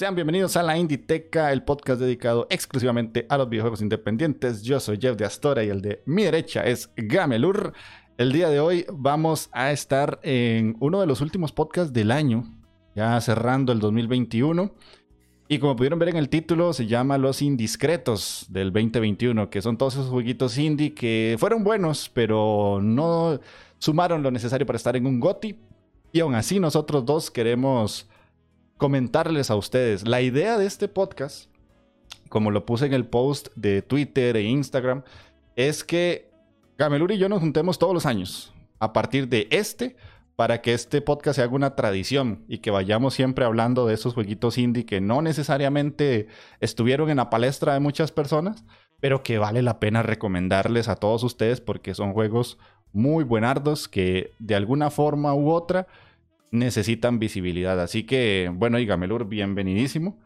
Sean bienvenidos a la Inditeca, el podcast dedicado exclusivamente a los videojuegos independientes. Yo soy Jeff de Astora y el de mi derecha es Gamelur. El día de hoy vamos a estar en uno de los últimos podcasts del año, ya cerrando el 2021. Y como pudieron ver en el título, se llama Los Indiscretos del 2021, que son todos esos jueguitos indie que fueron buenos, pero no sumaron lo necesario para estar en un GOTI. Y aún así nosotros dos queremos comentarles a ustedes. La idea de este podcast, como lo puse en el post de Twitter e Instagram, es que Gamelur y yo nos juntemos todos los años. A partir de este, para que este podcast se haga una tradición y que vayamos siempre hablando de esos jueguitos indie que no necesariamente estuvieron en la palestra de muchas personas, pero que vale la pena recomendarles a todos ustedes porque son juegos muy buenardos que de alguna forma u otra necesitan visibilidad. Así que, bueno, y Gamelur, bienvenidísimo.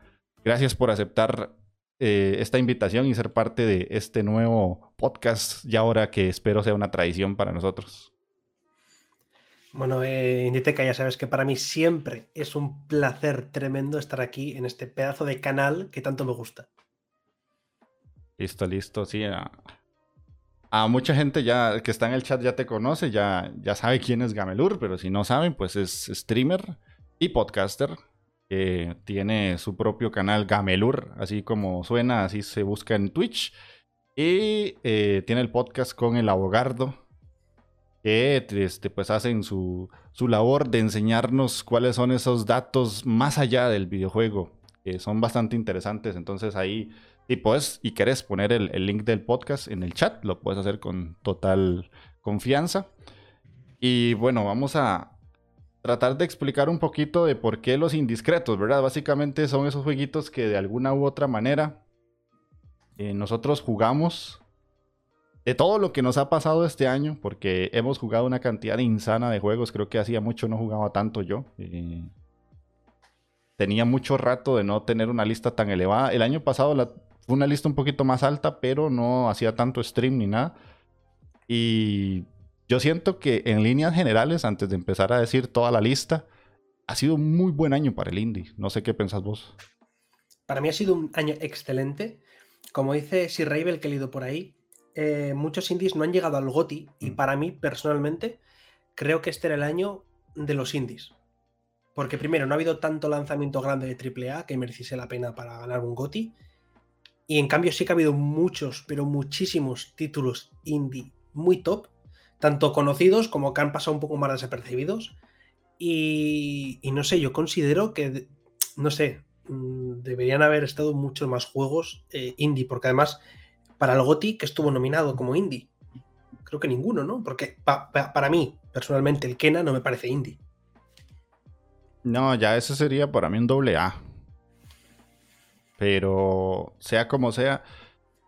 Gracias por aceptar eh, esta invitación y ser parte de este nuevo podcast, y ahora que espero sea una tradición para nosotros. Bueno, eh, Inditeca, ya sabes que para mí siempre es un placer tremendo estar aquí en este pedazo de canal que tanto me gusta. Listo, listo, sí a mucha gente ya que está en el chat ya te conoce, ya, ya sabe quién es Gamelur, pero si no saben, pues es streamer y podcaster. que tiene su propio canal Gamelur, así como suena, así se busca en Twitch. Y eh, tiene el podcast con el abogado, que este, pues hacen su, su labor de enseñarnos cuáles son esos datos más allá del videojuego, que son bastante interesantes. Entonces ahí y puedes, y querés poner el, link del podcast en el chat, lo puedes hacer con total confianza. Y bueno, vamos a tratar de explicar un poquito de por qué los indiscretos, ¿verdad? Básicamente son esos jueguitos que de alguna u otra manera eh, nosotros jugamos de todo lo que nos ha pasado este año, porque hemos jugado una cantidad insana de juegos, creo que hacía mucho no jugaba tanto yo. Eh, tenía mucho rato de no tener una lista tan elevada. El año pasado la, fue una lista un poquito más alta, pero no hacía tanto stream ni nada. Y yo siento que en líneas generales, antes de empezar a decir toda la lista, ha sido un muy buen año para el indie. No sé qué pensás vos. Para mí ha sido un año excelente. Como dice Sir Ravel que he leído por ahí, eh, muchos indies no han llegado al GOTI y mm. para mí, personalmente, creo que este era el año de los indies. Porque primero, no ha habido tanto lanzamiento grande de AAA que mereciese la pena para ganar un GOTI. Y en cambio sí que ha habido muchos, pero muchísimos títulos indie muy top, tanto conocidos como que han pasado un poco más desapercibidos. Y, no sé, yo considero que, no sé, mm, deberían haber estado muchos más juegos eh, indie, porque además para el GOTI que estuvo nominado como indie, creo que ninguno, ¿no? Porque para mí, personalmente, el Kena no me parece indie. No, ya eso sería para mí un doble A. Pero sea como sea,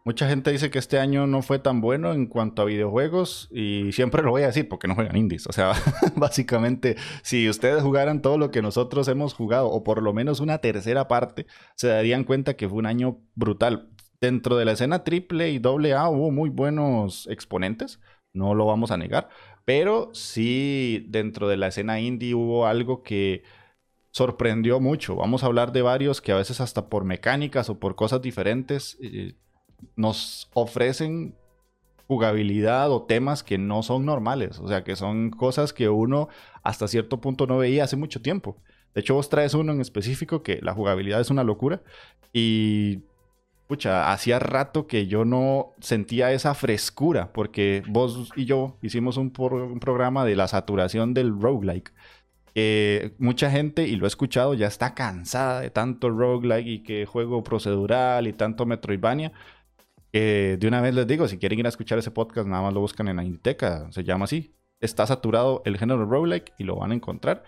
mucha gente dice que este año no fue tan bueno en cuanto a videojuegos y siempre lo voy a decir porque no juegan indies. O sea, básicamente, si ustedes jugaran todo lo que nosotros hemos jugado o por lo menos una tercera parte, se darían cuenta que fue un año brutal. Dentro de la escena triple y doble A hubo muy buenos exponentes, no lo vamos a negar, pero sí dentro de la escena indie hubo algo que sorprendió mucho. Vamos a hablar de varios que a veces hasta por mecánicas o por cosas diferentes eh, nos ofrecen jugabilidad o temas que no son normales. O sea, que son cosas que uno hasta cierto punto no veía hace mucho tiempo. De hecho, vos traes uno en específico que la jugabilidad es una locura. Y, pucha, hacía rato que yo no sentía esa frescura. Porque vos y yo hicimos un, un programa de la saturación del roguelike mucha gente, y lo he escuchado, ya está cansada de tanto roguelike y que juego procedural y tanto Metroidvania. de una vez les digo, si quieren ir a escuchar ese podcast, nada más lo buscan en la Inditeca, se llama así. Está saturado el género roguelike y lo van a encontrar.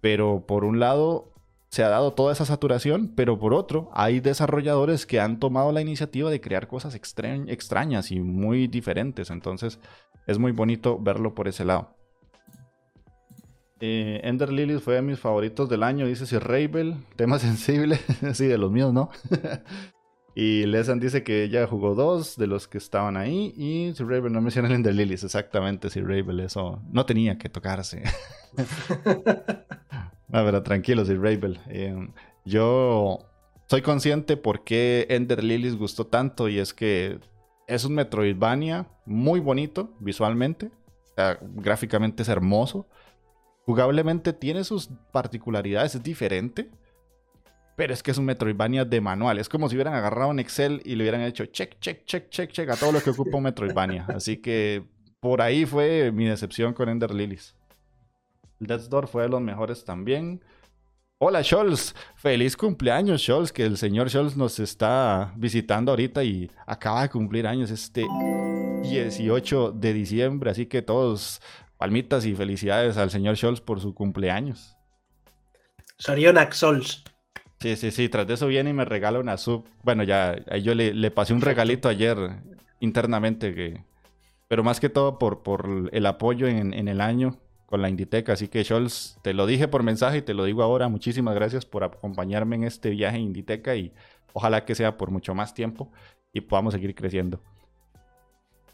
Pero por un lado, se ha dado toda esa saturación, pero por otro, hay desarrolladores que han tomado la iniciativa de crear cosas extrañas y muy diferentes. Entonces, es muy bonito verlo por ese lado. Eh, Ender Lilies fue de mis favoritos del año, dice Sir Ravel, tema sensible, sí, de los míos, ¿no? y Lesan dice que ella jugó dos de los que estaban ahí, y Sir Ravel no menciona el Ender Lilies, exactamente, Sir Ravel, eso no tenía que tocarse. A ver, tranquilo, Sir Ravel. Eh, yo soy consciente por qué Ender Lilies gustó tanto, y es que es un Metroidvania muy bonito visualmente, gráficamente es hermoso Jugablemente tiene sus particularidades, es diferente. Pero es que es un Metroidvania de manual. Es como si hubieran agarrado un Excel y le hubieran hecho check, check, check, check, check a todo lo que ocupa un Metroidvania. Así que por ahí fue mi decepción con Ender Lilies. Death's Door fue de los mejores también. Hola Scholz, feliz cumpleaños Scholz, que el señor Scholz nos está visitando ahorita y acaba de cumplir años este 18 de diciembre, así que todos palmitas y felicidades al señor Scholz por su cumpleaños. Sorionak Scholz. Sí, sí, sí, tras de eso viene y me regala una sub. Bueno, ya yo le, pasé un regalito ayer internamente, que, pero más que todo por, por el apoyo en, en el año con la Inditeca. Así que Scholz, te lo dije por mensaje y te lo digo ahora. Muchísimas gracias por acompañarme en este viaje en Inditeca y ojalá que sea por mucho más tiempo y podamos seguir creciendo.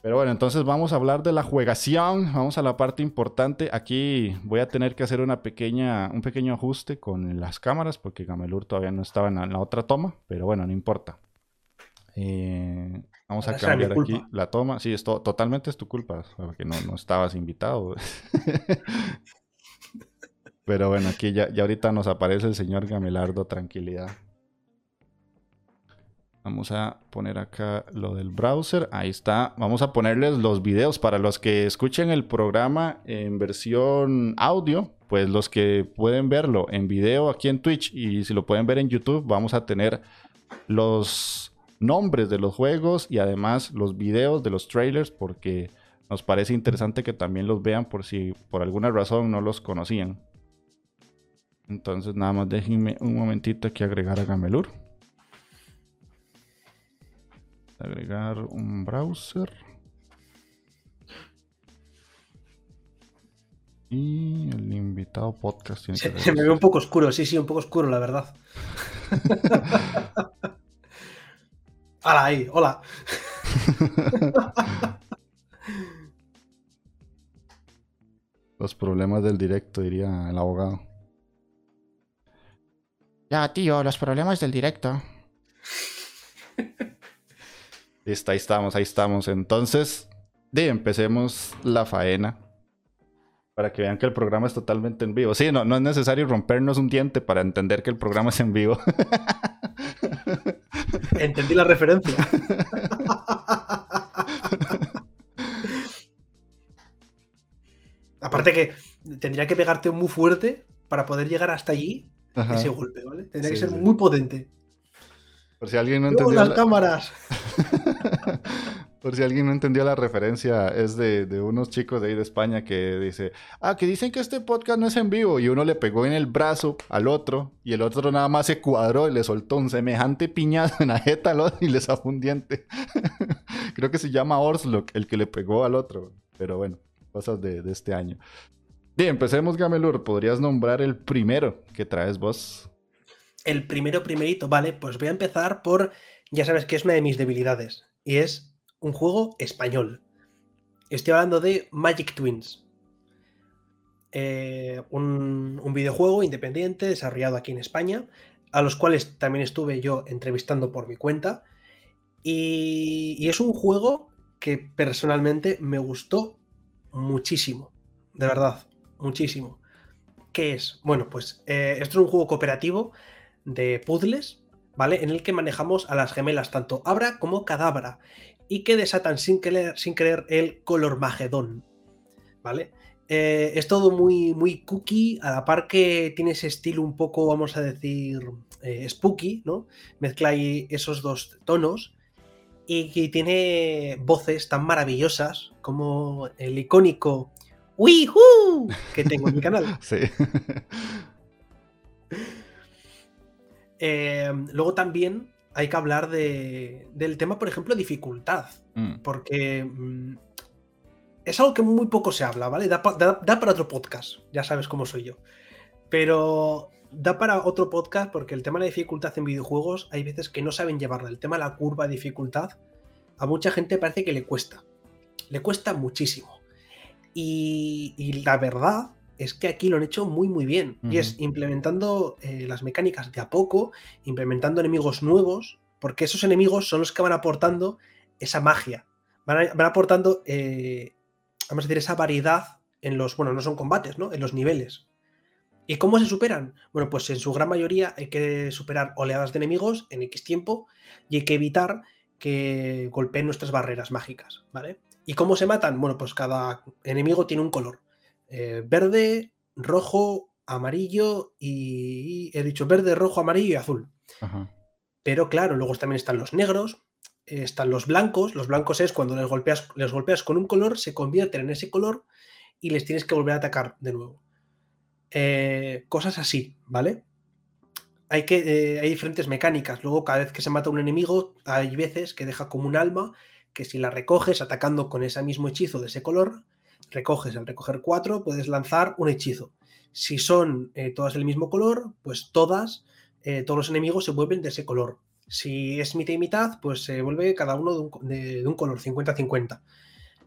Pero bueno, entonces vamos a hablar de la juegación. Vamos a la parte importante. Aquí voy a tener que hacer una pequeña, un pequeño ajuste con las cámaras porque Gamelur todavía no estaba en la, otra toma. Pero bueno, no importa. Eh, vamos a cambiar aquí la toma. Sí, esto totalmente es tu culpa porque no, no estabas invitado. pero bueno, aquí ya, ya ahorita nos aparece el señor Gamelardo. Tranquilidad. Vamos a poner acá lo del browser. Ahí está. Vamos a ponerles los videos para los que escuchen el programa en versión audio. Pues los que pueden verlo en video aquí en Twitch y si lo pueden ver en YouTube, vamos a tener los nombres de los juegos y además los videos de los trailers porque nos parece interesante que también los vean por si por alguna razón no los conocían. Entonces nada más déjenme un momentito aquí agregar a Gamelur. Agregar un browser. Y el invitado podcast tiene se, se me ve un poco oscuro, sí, sí, un poco oscuro, la verdad. ¡Hala ahí! ¡Hola! Los problemas del directo, diría el abogado. Ya, tío, los problemas del directo. Listo, ahí estamos, ahí estamos. Entonces, de empecemos la faena. Para que vean que el programa es totalmente en vivo. Sí, no, no es necesario rompernos un diente para entender que el programa es en vivo. Entendí la referencia. Aparte que tendría que pegarte muy fuerte para poder llegar hasta allí ese golpe, ¿vale? Tendría que ser muy potente. Por si alguien no entendió. las cámaras! Por si alguien no entendió la referencia, es de, unos chicos de ahí de España que dice, ah, que dicen que este podcast no es en vivo. Y uno le pegó en el brazo al otro y el otro nada más se cuadró y le soltó un semejante piñazo en la jeta al otro y le zafó un diente. Creo que se llama Orslock el que le pegó al otro. Pero bueno, cosas de, de este año. Bien, empecemos Gamelur. ¿Podrías nombrar el primero que traes vos? El primero, primerito, vale, pues voy a empezar por, ya sabes que es una de mis debilidades y es un juego español. Estoy hablando de Magic Twins. Eh, un, videojuego independiente desarrollado aquí en España, a los cuales también estuve yo entrevistando por mi cuenta. Y, es un juego que personalmente me gustó muchísimo, de verdad, muchísimo. ¿Qué es? Bueno, pues eh, esto es un juego cooperativo de puzzles ¿vale? En el que manejamos a las gemelas, tanto Abra como Cadabra, y que desatan sin querer, sin el color magedón, ¿vale? Eh, es todo muy, muy cookie, a la par que tiene ese estilo un poco, vamos a decir, eh, spooky, ¿no? Mezcla ahí esos dos tonos y que tiene voces tan maravillosas como el icónico ¡Wihoo! que tengo en mi canal. Sí. Eh, luego también hay que hablar de, del tema, por ejemplo, dificultad. Mm. Porque mm, es algo que muy poco se habla, ¿vale? Da, pa- da- da para otro podcast, ya sabes cómo soy yo. Pero da para otro podcast porque el tema de la dificultad en videojuegos hay veces que no saben llevarla. El tema de la curva de dificultad a mucha gente parece que le cuesta. Le cuesta muchísimo. Y, y la verdad es que aquí lo han hecho muy muy bien. Y es implementando eh, las mecánicas de a poco, implementando enemigos nuevos, porque esos enemigos son los que van aportando esa magia. Van, a- van aportando, eh, vamos a decir, esa variedad en los, bueno, no son combates, ¿no? En los niveles. ¿Y cómo se superan? Bueno, pues en su gran mayoría hay que superar oleadas de enemigos en X tiempo y hay que evitar que golpeen nuestras barreras mágicas, ¿vale? ¿Y cómo se matan? Bueno, pues cada enemigo tiene un color. Eh, verde, rojo, amarillo y... He dicho verde, rojo, amarillo y azul. Ajá. Pero claro, luego también están los negros, están los blancos. Los blancos es cuando les golpeas, les golpeas con un color, se convierten en ese color y les tienes que volver a atacar de nuevo. Eh, cosas así, ¿vale? Hay, que, eh, hay diferentes mecánicas. Luego, cada vez que se mata un enemigo, hay veces que deja como un alma que si la recoges atacando con ese mismo hechizo de ese color, recoges. Al recoger cuatro, puedes lanzar un hechizo. Si son eh, todas del mismo color, pues todas, eh, todos los enemigos se vuelven de ese color. Si es mitad y mitad, pues se vuelve cada uno de un, de un color, 50-50.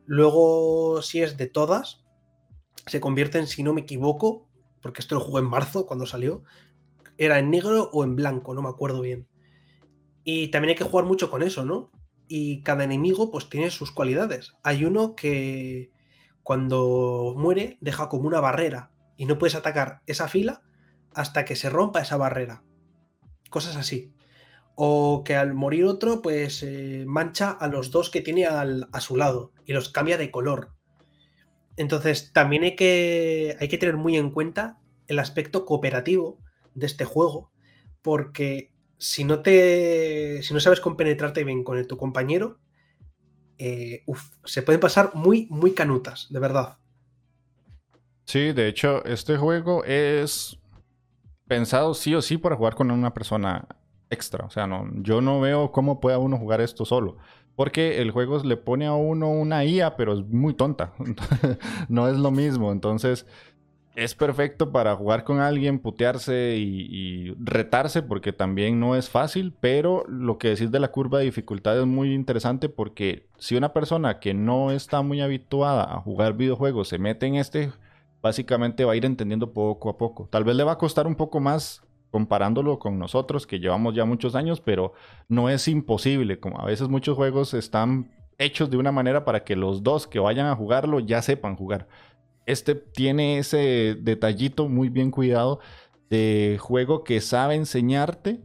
Luego, si es de todas, se convierten, si no me equivoco, porque esto lo jugué en marzo cuando salió, era en negro o en blanco, no me acuerdo bien. Y también hay que jugar mucho con eso, ¿no? Y cada enemigo pues tiene sus cualidades. Hay uno que cuando muere deja como una barrera y no puedes atacar esa fila hasta que se rompa esa barrera. Cosas así. O que al morir otro pues eh, mancha a los dos que tiene al- a su lado y los cambia de color. Entonces también hay que, hay que tener muy en cuenta el aspecto cooperativo de este juego porque si no te si no sabes compenetrarte bien con tu compañero eh, se pueden pasar muy muy canutas de verdad Sí, de hecho, este juego es pensado sí o sí para jugar con una persona extra. O sea, no, yo no veo cómo pueda uno jugar esto solo. Porque el juego le pone a uno una IA, pero es muy tonta. no es lo mismo. Entonces, es perfecto para jugar con alguien, putearse y, retarse, porque también no es fácil. Pero lo que decís de la curva de dificultad es muy interesante porque si una persona que no está muy habituada a jugar videojuegos se mete en este básicamente va a ir entendiendo poco a poco. Tal vez le va a costar un poco más comparándolo con nosotros que llevamos ya muchos años, pero no es imposible. Como a veces muchos juegos están hechos de una manera para que los dos que vayan a jugarlo ya sepan jugar. Este tiene ese detallito muy bien cuidado de juego que sabe enseñarte,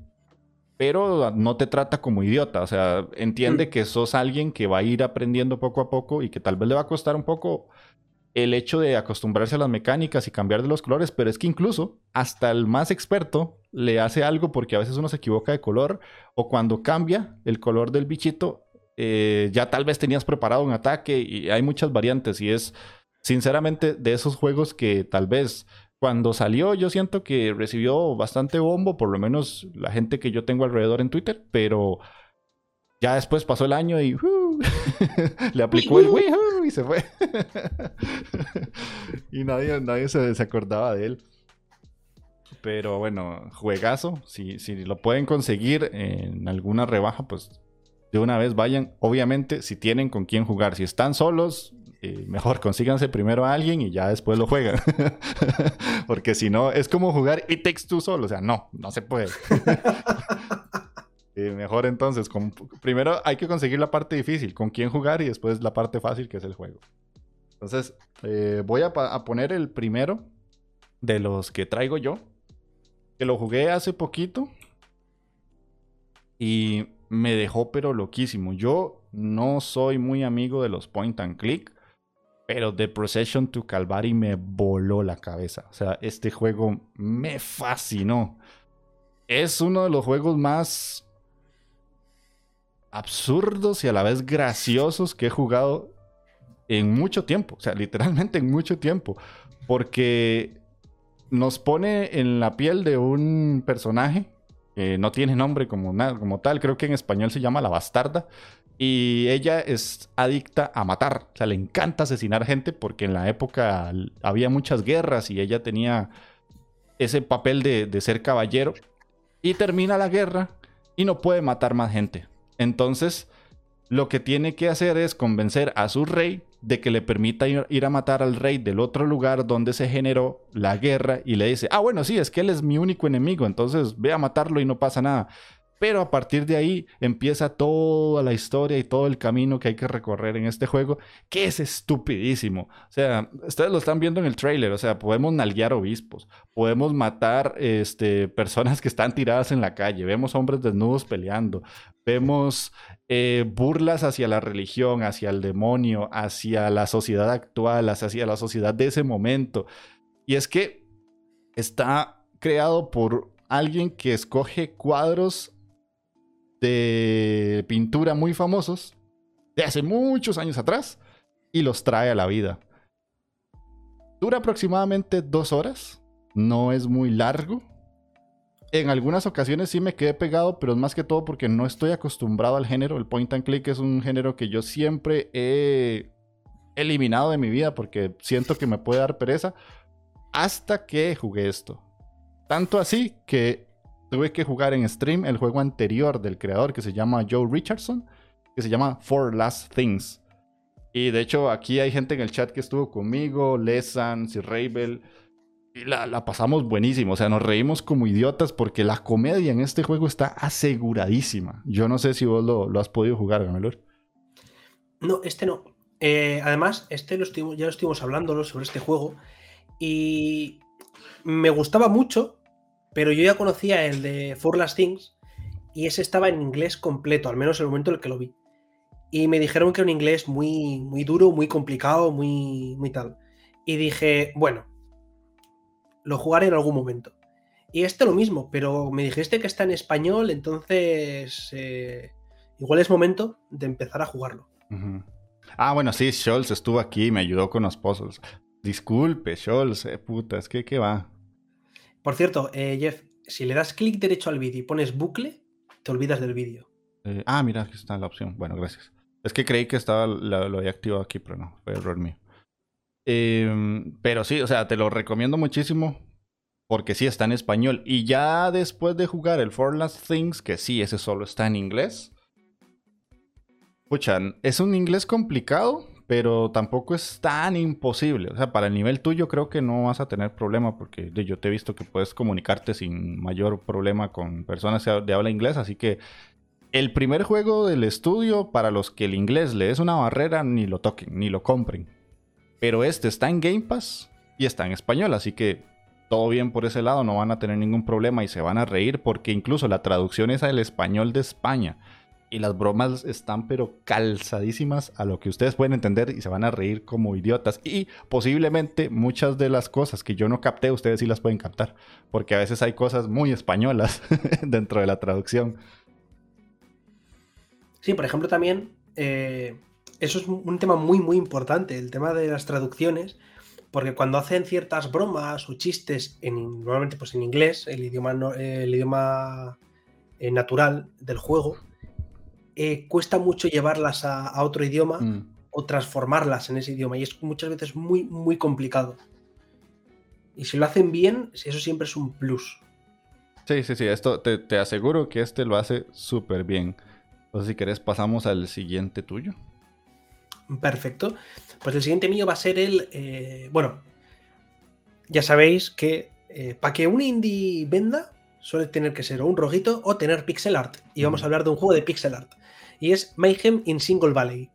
pero no te trata como idiota. O sea, entiende Mm. que sos alguien que va a ir aprendiendo poco a poco y que tal vez le va a costar un poco el hecho de acostumbrarse a las mecánicas y cambiar de los colores, pero es que incluso hasta el más experto le hace algo porque a veces uno se equivoca de color o cuando cambia el color del bichito, eh, ya tal vez tenías preparado un ataque y hay muchas variantes y es sinceramente de esos juegos que tal vez cuando salió yo siento que recibió bastante bombo, por lo menos la gente que yo tengo alrededor en Twitter, pero ya después pasó el año y ¡uh! le aplicó el Wii y se fue. y nadie, nadie se, se acordaba de él. Pero bueno, juegazo. Si, si lo pueden conseguir en alguna rebaja, pues de una vez vayan. Obviamente, si tienen con quién jugar. Si están solos, eh, mejor consíganse primero a alguien y ya después lo juegan. Porque si no, es como jugar It Takes solo. O sea, no, no se puede. Mejor entonces, primero hay que conseguir la parte difícil, con quién jugar y después la parte fácil que es el juego. Entonces, eh, voy a poner el primero de los que traigo yo, que lo jugué hace poquito y me dejó pero loquísimo. Yo no soy muy amigo de los point and click, pero The Procession to Calvary me voló la cabeza. O sea, este juego me fascinó. Es uno de los juegos más absurdos y a la vez graciosos que he jugado en mucho tiempo. O sea, literalmente en mucho tiempo. Porque nos pone en la piel de un personaje no tiene nombre como, como tal, creo que en español se llama La Bastarda. Y ella es adicta a matar, o sea, le encanta asesinar gente porque en la época había muchas guerras y ella tenía ese papel de, ser caballero. Y termina la guerra y no puede matar más gente. Entonces, lo que tiene que hacer es convencer a su rey de que le permita ir, a matar al rey del otro lugar donde se generó la guerra y le dice, ah, bueno, sí, es que él es mi único enemigo, entonces ve a matarlo y no pasa nada. Pero a partir de ahí empieza toda la historia y todo el camino que hay que recorrer en este juego, que es estupidísimo. O sea, ustedes lo están viendo en el trailer, o sea, podemos nalguear obispos, podemos matar este, personas que están tiradas en la calle, vemos hombres desnudos peleando, vemos eh, burlas hacia la religión, hacia el demonio, hacia la sociedad actual, hacia la sociedad de ese momento. Y es que está creado por alguien que escoge cuadros de pintura muy famosos de hace muchos años atrás y los trae a la vida. Dura aproximadamente dos horas, no es muy largo. En algunas ocasiones sí me quedé pegado, pero es más que todo porque no estoy acostumbrado al género. El point and click es un género que yo siempre he eliminado de mi vida porque siento que me puede dar pereza hasta que jugué esto. Tanto así que tuve que jugar en stream el juego anterior del creador que se llama Joe Richardson, que se llama Four Last Things. Y de hecho, aquí hay gente en el chat que estuvo conmigo, Lesan, Sir Rabel. Y la, pasamos buenísimo. O sea, nos reímos como idiotas porque la comedia en este juego está aseguradísima. Yo no sé si vos lo, has podido jugar, Gamelor. No, este no. Eh, además, este ya lo estuvimos hablando sobre este juego. Y me gustaba mucho pero yo ya conocía el de For Last Things y ese estaba en inglés completo, al menos en el momento en el que lo vi. Y me dijeron que era un inglés muy, muy duro, muy complicado, muy, muy tal. Y dije, bueno, lo jugaré en algún momento. Y este lo mismo, pero me dijiste que está en español, entonces eh, igual es momento de empezar a jugarlo. Ah, bueno, sí, Scholz estuvo aquí y me ayudó con los puzzles. Disculpe, Scholz, eh, puta, es que qué va. Por cierto, eh, Jeff, si le das clic derecho al vídeo y pones bucle, te olvidas del vídeo. Eh, ah, mira, aquí está la opción. Bueno, gracias. Es que creí que estaba lo, había activado aquí, pero no, fue error mío. Em, pero sí, o sea, te lo recomiendo muchísimo porque sí está en español. Y ya después de jugar el For Last Things, que sí, ese solo está en inglés. Escuchan, es un inglés complicado, pero tampoco es tan imposible. O sea, para el nivel tuyo creo que no vas a tener problema porque yo te he visto que puedes comunicarte sin mayor problema con personas de habla inglés, así que el primer juego del estudio para los que el inglés le es una barrera, ni lo toquen, ni lo compren. Pero este está en Game Pass y está en español, así que todo bien por ese lado, no van a tener ningún problema y se van a reír porque incluso la traducción es al español de España y las bromas están pero calzadísimas a lo que ustedes pueden entender y se van a reír como idiotas. Y posiblemente muchas de las cosas que yo no capté, ustedes sí las pueden captar, porque a veces hay cosas muy españolas dentro de la traducción. Sí, por ejemplo también, eh, eso es un tema muy muy importante, el tema de las traducciones, porque cuando hacen ciertas bromas o chistes, en, normalmente pues en inglés, el idioma, el idioma eh, natural del juego, eh, cuesta mucho llevarlas a, otro idioma mm. o transformarlas en ese idioma. Y es muchas veces muy, muy complicado. Y si lo hacen bien, eso siempre es un plus. Sí, sí, sí. Esto te, aseguro que este lo hace súper bien. Entonces, si querés, pasamos al siguiente tuyo. Perfecto. Pues el siguiente mío va a ser el. Eh, bueno, ya sabéis que eh, para que un indie venda, suele tener que ser o un rojito o tener pixel art. Y vamos a hablar de un juego de pixel art y es Mayhem in Single Valley.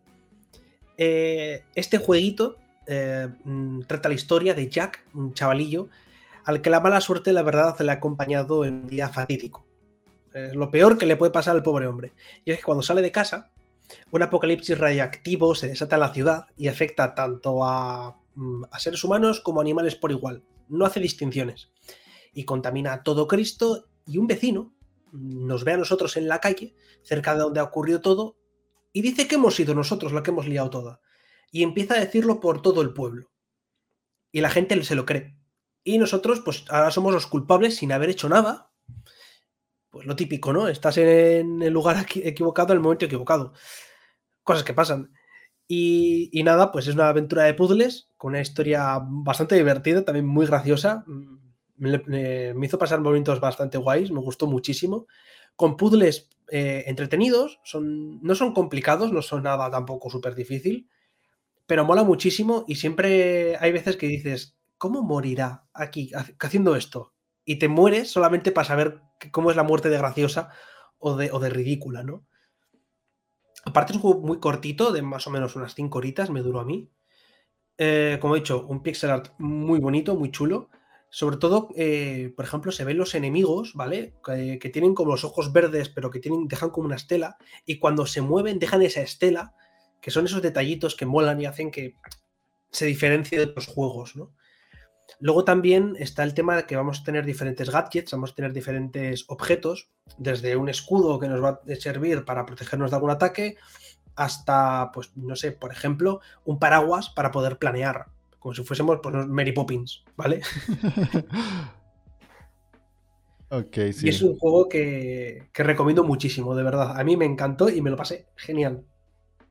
Eh, este jueguito eh, mm, trata la historia de Jack, un chavalillo, al que la mala suerte, la verdad, le ha acompañado en un día fatídico. lo peor que le puede pasar al pobre hombre. Y es que cuando sale de casa, un apocalipsis radiactivo se desata en la ciudad y afecta tanto a, mm, a seres humanos como a animales por igual. No hace distinciones. Y contamina a todo Cristo y un vecino, nos ve a nosotros en la calle, cerca de donde ha ocurrido todo, y dice que hemos sido nosotros los que hemos liado toda. Y empieza a decirlo por todo el pueblo. Y la gente se lo cree. Y nosotros, pues ahora somos los culpables sin haber hecho nada. pues lo típico, ¿no? Estás en el lugar equivocado en el momento equivocado. Cosas que pasan. Y, nada, pues es una aventura de puzzles con una historia bastante divertida, también muy graciosa. Me, hizo pasar momentos bastante guays, me gustó muchísimo. Con puzzles eh, entretenidos, son, no son complicados, no son nada tampoco súper difícil, pero mola muchísimo y siempre hay veces que dices, ¿cómo morirá aquí haciendo esto? Y te mueres solamente para saber cómo es la muerte de graciosa o de, de ridícula, ¿no? Aparte es un juego muy cortito, de más o menos unas 5 horitas, me duró a mí. Eh, como he dicho, un pixel art muy bonito, muy chulo. Sobre todo, eh, por ejemplo, se ven los enemigos, ¿vale? Que, tienen como los ojos verdes, pero que tienen, dejan como una estela. Y cuando se mueven, dejan esa estela, que son esos detallitos que molan y hacen que se diferencie de los juegos, ¿no? Luego también está el tema de que vamos a tener diferentes gadgets, vamos a tener diferentes objetos, desde un escudo que nos va a servir para protegernos de algún ataque, hasta, pues, no sé, por ejemplo, un paraguas para poder planear, como si fuésemos pues, Mary Poppins, ¿vale? ok, sí. Y es un juego que, que recomiendo muchísimo, de verdad. A mí me encantó y me lo pasé genial.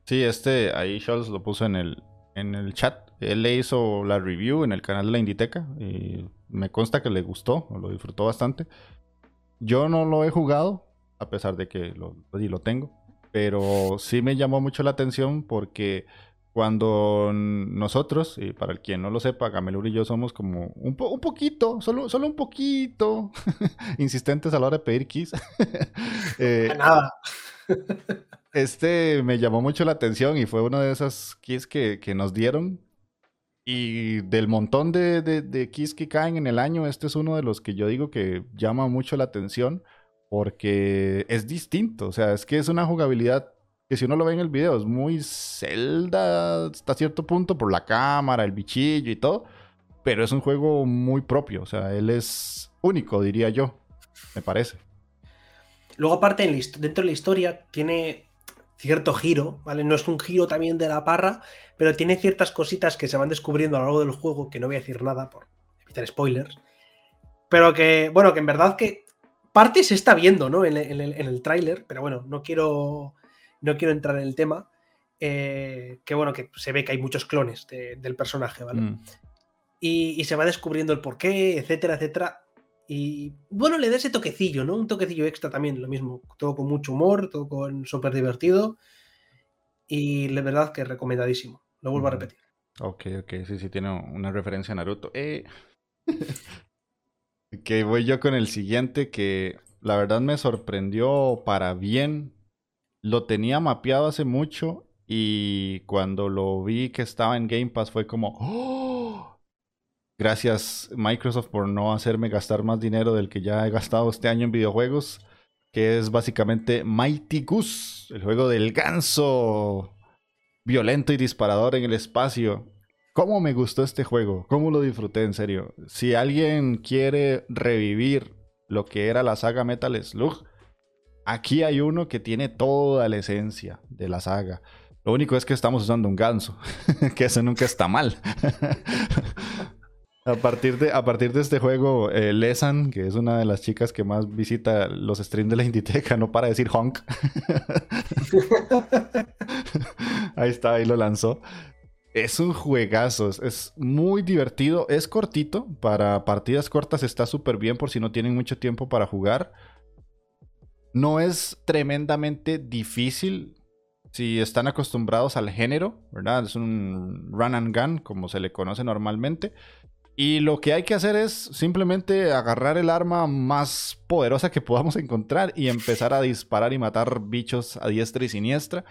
Sí, este, ahí Scholz lo puso en el, en el chat. Él le hizo la review en el canal de la Inditeca y me consta que le gustó, lo disfrutó bastante. Yo no lo he jugado, a pesar de que lo, lo tengo, pero sí me llamó mucho la atención porque cuando nosotros, y para el quien no lo sepa, Gamelur y yo somos como un, un poquito, solo, solo un poquito insistentes a la hora de pedir keys. eh, Nada. este me llamó mucho la atención y fue una de esas keys que, nos dieron. Y del montón de, de, keys que caen en el año, este es uno de los que yo digo que llama mucho la atención porque es distinto. O sea, es que es una jugabilidad que si uno lo ve en el video es muy Zelda hasta cierto punto por la cámara, el bichillo y todo. Pero es un juego muy propio. O sea, él es único, diría yo. Me parece. Luego, aparte, dentro de la historia, tiene cierto giro, ¿vale? No es un giro también de la parra, pero tiene ciertas cositas que se van descubriendo a lo largo del juego, que no voy a decir nada por evitar spoilers, pero que, bueno, que en verdad que parte se está viendo, ¿no? En, el, tráiler, pero bueno, no quiero, no quiero entrar en el tema. Eh, que bueno, que se ve que hay muchos clones del personaje, ¿vale? Mm. Y, y, se va descubriendo el porqué, etcétera, etcétera. Y bueno, le da ese toquecillo, ¿no? Un toquecillo extra también, lo mismo. Todo con mucho humor, todo con súper divertido. Y la verdad que recomendadísimo. Lo vuelvo a repetir. Ok, ok, sí, sí, tiene una referencia a Naruto. Eh. que voy yo con el siguiente que la verdad me sorprendió para bien. Lo tenía mapeado hace mucho y cuando lo vi que estaba en Game Pass fue como, ¡Oh! Gracias Microsoft por no hacerme gastar más dinero del que ya he gastado este año en videojuegos, que es básicamente Mighty Goose, el juego del ganso violento y disparador en el espacio. ¿Cómo me gustó este juego? ¿Cómo lo disfruté en serio? Si alguien quiere revivir lo que era la saga Metal Slug, aquí hay uno que tiene toda la esencia de la saga. Lo único es que estamos usando un ganso, que eso nunca está mal. A partir de, a partir de este juego, eh, Lesan, que es una de las chicas que más visita los streams de la Inditeca, no para decir honk. ahí está, ahí lo lanzó. Es un juegazo, es muy divertido, es cortito, para partidas cortas está súper bien por si no tienen mucho tiempo para jugar. No es tremendamente difícil si están acostumbrados al género, ¿verdad? Es un run and gun, como se le conoce normalmente. Y lo que hay que hacer es simplemente agarrar el arma más poderosa que podamos encontrar y empezar a disparar y matar bichos a diestra y siniestra.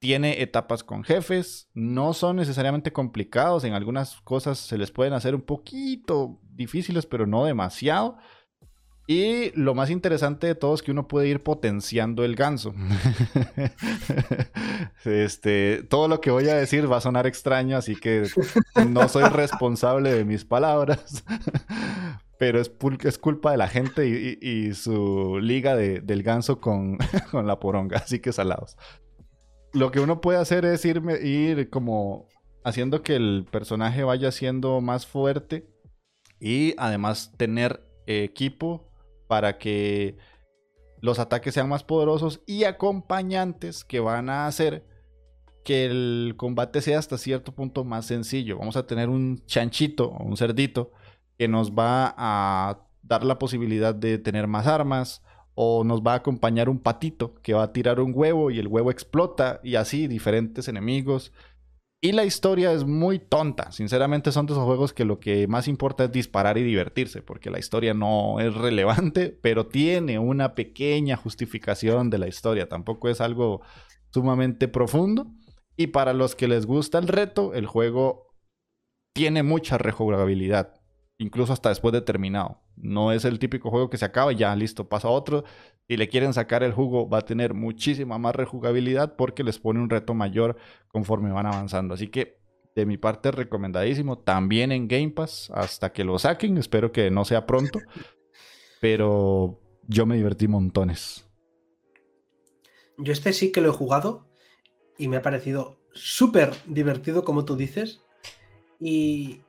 Tiene etapas con jefes, no son necesariamente complicados, en algunas cosas se les pueden hacer un poquito difíciles, pero no demasiado. Y lo más interesante de todo es que uno puede ir potenciando el ganso. este, todo lo que voy a decir va a sonar extraño, así que no soy responsable de mis palabras. Pero es, es culpa de la gente y, su liga del ganso con, con, la poronga, así que salados. Lo que uno puede hacer es irme, ir como haciendo que el personaje vaya siendo más fuerte y además tener equipo para que los ataques sean más poderosos y acompañantes que van a hacer que el combate sea hasta cierto punto más sencillo. Vamos a tener un chanchito o un cerdito que nos va a dar la posibilidad de tener más armas o nos va a acompañar un patito que va a tirar un huevo y el huevo explota y así diferentes enemigos. Y la historia es muy tonta. Sinceramente son de esos juegos que lo que más importa es disparar y divertirse, porque la historia no es relevante, pero tiene una pequeña justificación de la historia. Tampoco es algo sumamente profundo. Y para los que les gusta el reto, el juego tiene mucha rejugabilidad, incluso hasta después de terminado. No es el típico juego que se acaba y ya, listo, pasa a otro. Si le quieren sacar el jugo, va a tener muchísima más rejugabilidad porque les pone un reto mayor conforme van avanzando. Así que de mi parte, recomendadísimo. También en Game Pass hasta que lo saquen. Espero que no sea pronto. Pero yo me divertí montones. Yo este sí que lo he jugado y me ha parecido súper divertido, como tú dices. Y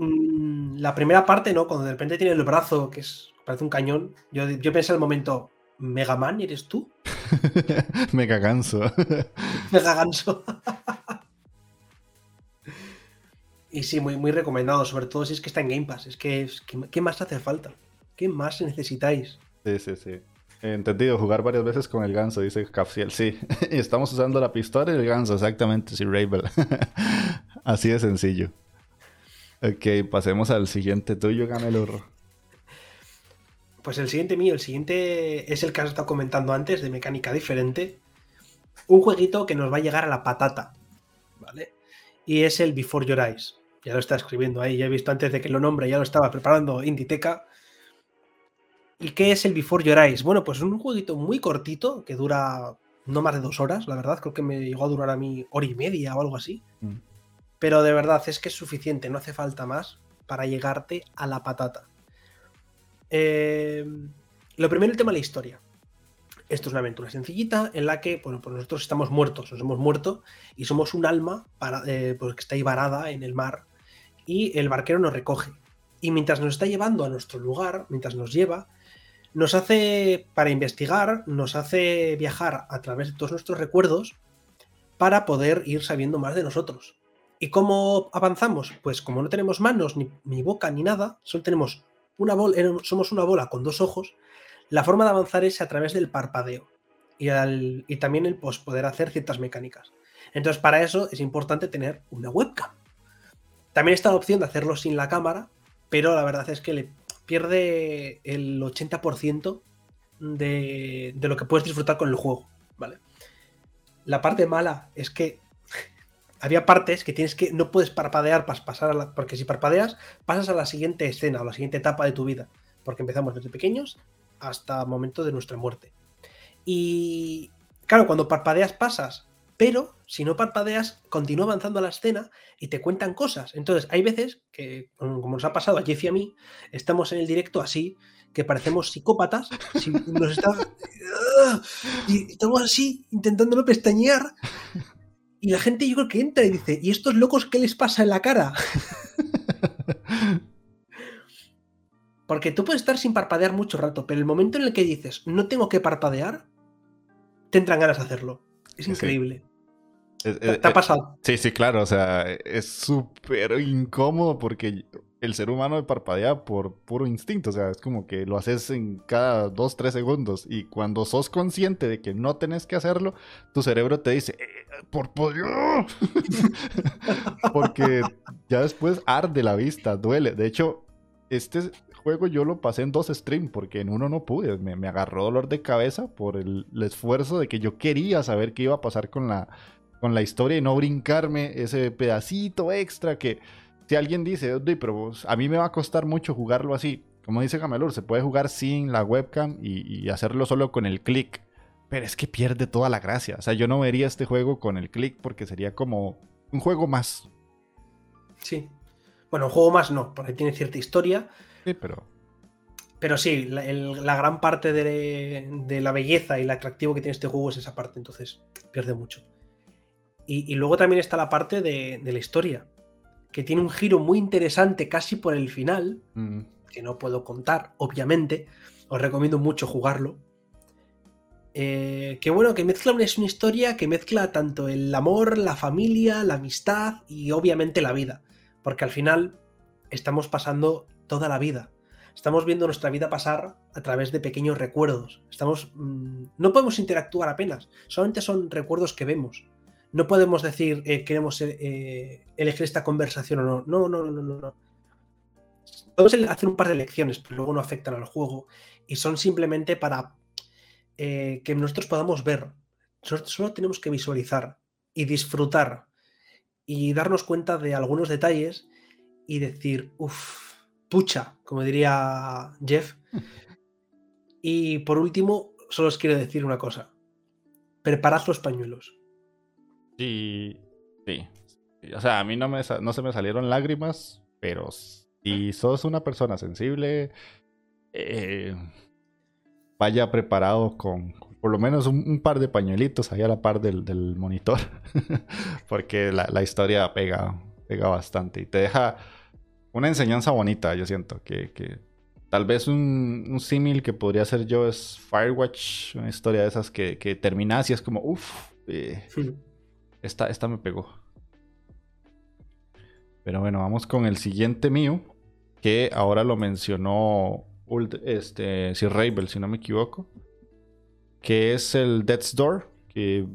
Mm, la primera parte, ¿no? Cuando de repente tiene el brazo, que es, parece un cañón, yo, yo pensé al momento, ¿Mega Man eres tú? Mega ganso. Mega ganso. y sí, muy, muy recomendado, sobre todo si es que está en Game Pass. Es que, ¿qué más hace falta? ¿Qué más necesitáis? Sí, sí, sí. Entendido, jugar varias veces con el ganso, dice Capsiel. Sí, estamos usando la pistola y el ganso, exactamente, sí, Ravel. Así de sencillo. Ok, pasemos al siguiente tuyo, Gamelurro. Pues el siguiente mío, el siguiente es el que has estado comentando antes, de mecánica diferente. Un jueguito que nos va a llegar a la patata, ¿vale? Y es el Before Your Eyes. Ya lo está escribiendo ahí, ya he visto antes de que lo nombre, ya lo estaba preparando Inditeca. ¿Y qué es el Before Your Eyes? Bueno, pues es un jueguito muy cortito que dura no más de dos horas, la verdad. Creo que me llegó a durar a mí hora y media o algo así. Mm. Pero de verdad es que es suficiente, no hace falta más para llegarte a la patata. Eh, lo primero, el tema de la historia. Esto es una aventura sencillita en la que, bueno, pues nosotros estamos muertos, nos hemos muerto y somos un alma para, eh, pues que está ahí varada en el mar y el barquero nos recoge. Y mientras nos está llevando a nuestro lugar, mientras nos lleva, nos hace, para investigar, nos hace viajar a través de todos nuestros recuerdos para poder ir sabiendo más de nosotros. ¿Y cómo avanzamos? Pues como no tenemos manos, ni, boca, ni nada, solo tenemos una bola, somos una bola con dos ojos, la forma de avanzar es a través del parpadeo y, y también el pues, poder hacer ciertas mecánicas. Entonces, para eso es importante tener una webcam. También está la opción de hacerlo sin la cámara, pero la verdad es que le pierde el 80% de, de lo que puedes disfrutar con el juego. ¿vale? La parte mala es que había partes que tienes que no puedes parpadear para pasar a la, porque si parpadeas pasas a la siguiente escena o la siguiente etapa de tu vida, porque empezamos desde pequeños hasta el momento de nuestra muerte. Y claro, cuando parpadeas pasas, pero si no parpadeas continúa avanzando la escena y te cuentan cosas. Entonces, hay veces que como nos ha pasado a Jeff y a mí, estamos en el directo así que parecemos psicópatas, nos está y estamos así intentando no pestañear y la gente yo creo que entra y dice, ¿y estos locos qué les pasa en la cara? Porque tú puedes estar sin parpadear mucho rato, pero el momento en el que dices, no tengo que parpadear, te entran ganas de hacerlo. Es increíble. ¿Te ha pasado? Sí, sí, claro. O sea, es súper incómodo porque el ser humano parpadea por puro instinto, o sea, es como que lo haces en cada dos, tres segundos y cuando sos consciente de que no tenés que hacerlo, tu cerebro te dice, eh, por pollo, porque ya después arde la vista, duele. De hecho, este juego yo lo pasé en dos streams porque en uno no pude, me, agarró dolor de cabeza por el, el esfuerzo de que yo quería saber qué iba a pasar con la, con la historia y no brincarme ese pedacito extra que si alguien dice, pero a mí me va a costar mucho jugarlo así, como dice Gamelur, se puede jugar sin la webcam y, hacerlo solo con el clic. Pero es que pierde toda la gracia. O sea, yo no vería este juego con el clic porque sería como un juego más. Sí. Bueno, un juego más no, porque tiene cierta historia. Sí, pero. Pero sí, la, gran parte de, la belleza y el atractivo que tiene este juego es esa parte, entonces pierde mucho. Y, luego también está la parte de la historia que tiene un giro muy interesante casi por el final, mm. que no puedo contar, obviamente. Os recomiendo mucho jugarlo. Eh, que bueno, que mezcla es una historia que mezcla tanto el amor, la familia, la amistad y obviamente la vida. Porque al final estamos pasando toda la vida. Estamos viendo nuestra vida pasar a través de pequeños recuerdos. Estamos. mm, no podemos interactuar apenas. Solamente son recuerdos que vemos. No podemos decir eh, queremos eh, eh, elegir esta conversación o no. No, no, no, no, no. Podemos hacer un par de elecciones, pero luego no afectan al juego. Y son simplemente para eh, que nosotros podamos ver. Nosotros solo tenemos que visualizar y disfrutar y darnos cuenta de algunos detalles y decir, uff, pucha, como diría Jeff. Y por último, solo os quiero decir una cosa. Preparad los pañuelos. Sí, sí. Sí, O sea, a mí no, me, no se me salieron lágrimas, pero si sos una persona sensible, eh, vaya preparado con por lo menos un, un par de pañuelitos ahí a la par del, del monitor, porque la, la historia pega, pega bastante y te deja una enseñanza bonita, yo siento, que, que tal vez un, un símil que podría ser yo es Firewatch, una historia de esas que, que terminas y es como, uff, esta, esta me pegó. Pero bueno, vamos con el siguiente mío, que ahora lo mencionó este, Sir Rabel, si no me equivoco, que es el Death's Door, que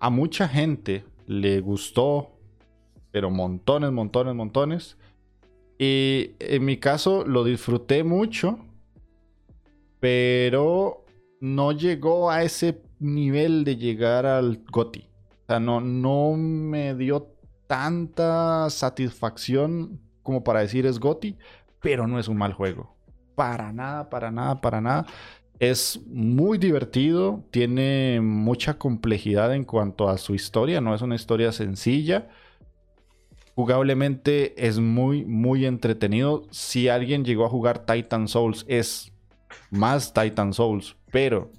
a mucha gente le gustó, pero montones, montones, montones. Y en mi caso lo disfruté mucho, pero no llegó a ese nivel de llegar al GOTY. O sea, no, no me dio tanta satisfacción como para decir es GOTY, pero no es un mal juego. Para nada, para nada, para nada. Es muy divertido, tiene mucha complejidad en cuanto a su historia, no es una historia sencilla. Jugablemente es muy, muy entretenido. Si alguien llegó a jugar Titan Souls, es más Titan Souls, pero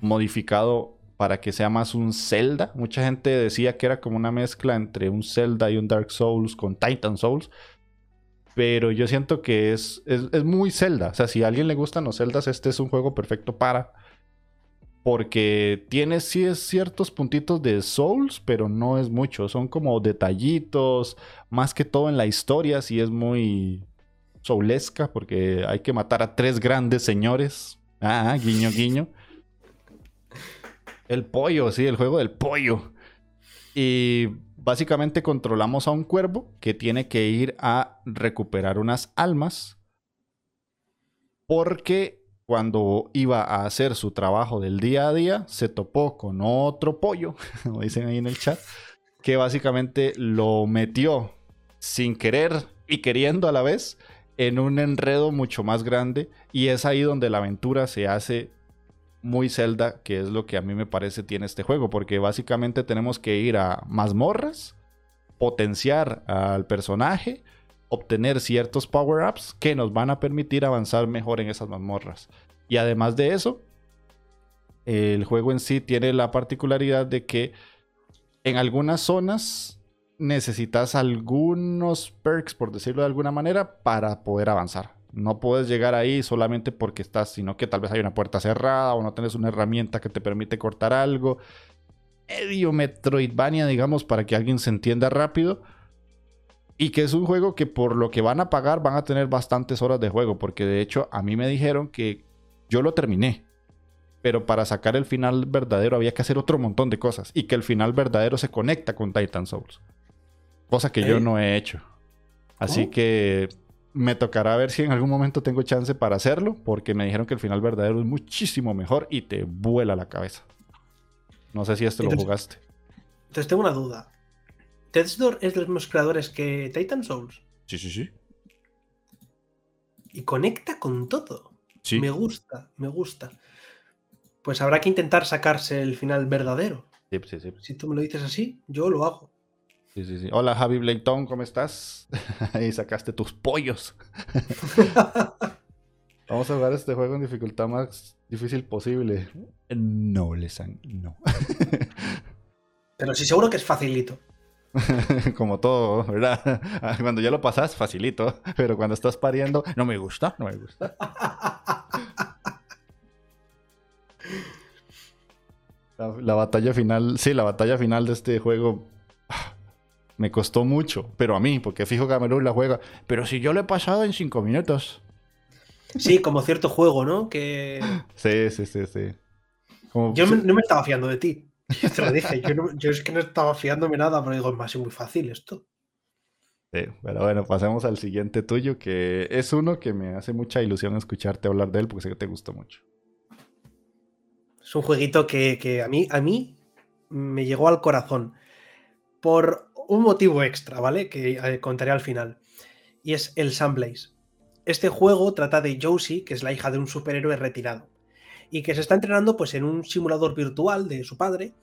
modificado para que sea más un Zelda. Mucha gente decía que era como una mezcla entre un Zelda y un Dark Souls con Titan Souls. Pero yo siento que es, es, muy Zelda. O sea, si a alguien le gustan los Zeldas, este es un juego perfecto para. Porque tiene sí ciertos puntitos de Souls, pero no es mucho. Son como detallitos. Más que todo en la historia, sí es muy soulesca. Porque hay que matar a tres grandes señores. Ah, guiño, guiño. El pollo, sí, el juego del pollo. Y básicamente controlamos a un cuervo que tiene que ir a recuperar unas almas. Porque cuando iba a hacer su trabajo del día a día, se topó con otro pollo, como dicen ahí en el chat, que básicamente lo metió sin querer y queriendo a la vez en un enredo mucho más grande. Y es ahí donde la aventura se hace muy Zelda, que es lo que a mí me parece tiene este juego, porque básicamente tenemos que ir a mazmorras, potenciar al personaje, obtener ciertos power-ups que nos van a permitir avanzar mejor en esas mazmorras. Y además de eso, el juego en sí tiene la particularidad de que en algunas zonas necesitas algunos perks, por decirlo de alguna manera, para poder avanzar. No puedes llegar ahí solamente porque estás, sino que tal vez hay una puerta cerrada o no tienes una herramienta que te permite cortar algo. Medio Metroidvania, digamos, para que alguien se entienda rápido. Y que es un juego que por lo que van a pagar van a tener bastantes horas de juego. Porque de hecho a mí me dijeron que yo lo terminé. Pero para sacar el final verdadero había que hacer otro montón de cosas. Y que el final verdadero se conecta con Titan Souls. Cosa que yo no he hecho. Así ¿Cómo? que me tocará ver si en algún momento tengo chance para hacerlo, porque me dijeron que el final verdadero es muchísimo mejor y te vuela la cabeza. No sé si este lo jugaste. Entonces tengo una duda. ¿Death's Door es de los mismos creadores que Titan Souls? Sí, sí, sí. Y conecta con todo. Sí. Me gusta, me gusta. Pues habrá que intentar sacarse el final verdadero. Sí, sí, sí. Si tú me lo dices así, yo lo hago. Sí, sí, sí. Hola Javi Blayton, ¿cómo estás? Ahí sacaste tus pollos. Vamos a jugar este juego en dificultad más difícil posible. No, Lesan, no. Pero sí seguro que es facilito. Como todo, ¿verdad? Cuando ya lo pasas, facilito. Pero cuando estás pariendo, no me gusta, no me gusta. La, la batalla final, sí, la batalla final de este juego ah, me costó mucho, pero a mí, porque fijo Gamelur la juega. Pero si yo lo he pasado en cinco minutos. Sí, como cierto juego, ¿no? Que Sí, sí, sí, sí. Como- yo me- no me estaba fiando de ti. Yo te lo dije, yo, no- yo es que no estaba fiándome nada, pero digo, es más muy fácil esto. sí, pero bueno, pasemos al siguiente tuyo, que es uno que me hace mucha ilusión escucharte hablar de él, porque sé que te gustó mucho. Es un jueguito que, que a, mí, a mí me llegó al corazón por un motivo extra, ¿vale? Que eh, contaré al final. Y es el Sunblaze. Este juego trata de Josie, que es la hija de un superhéroe retirado, y que se está entrenando pues, en un simulador virtual de su padre,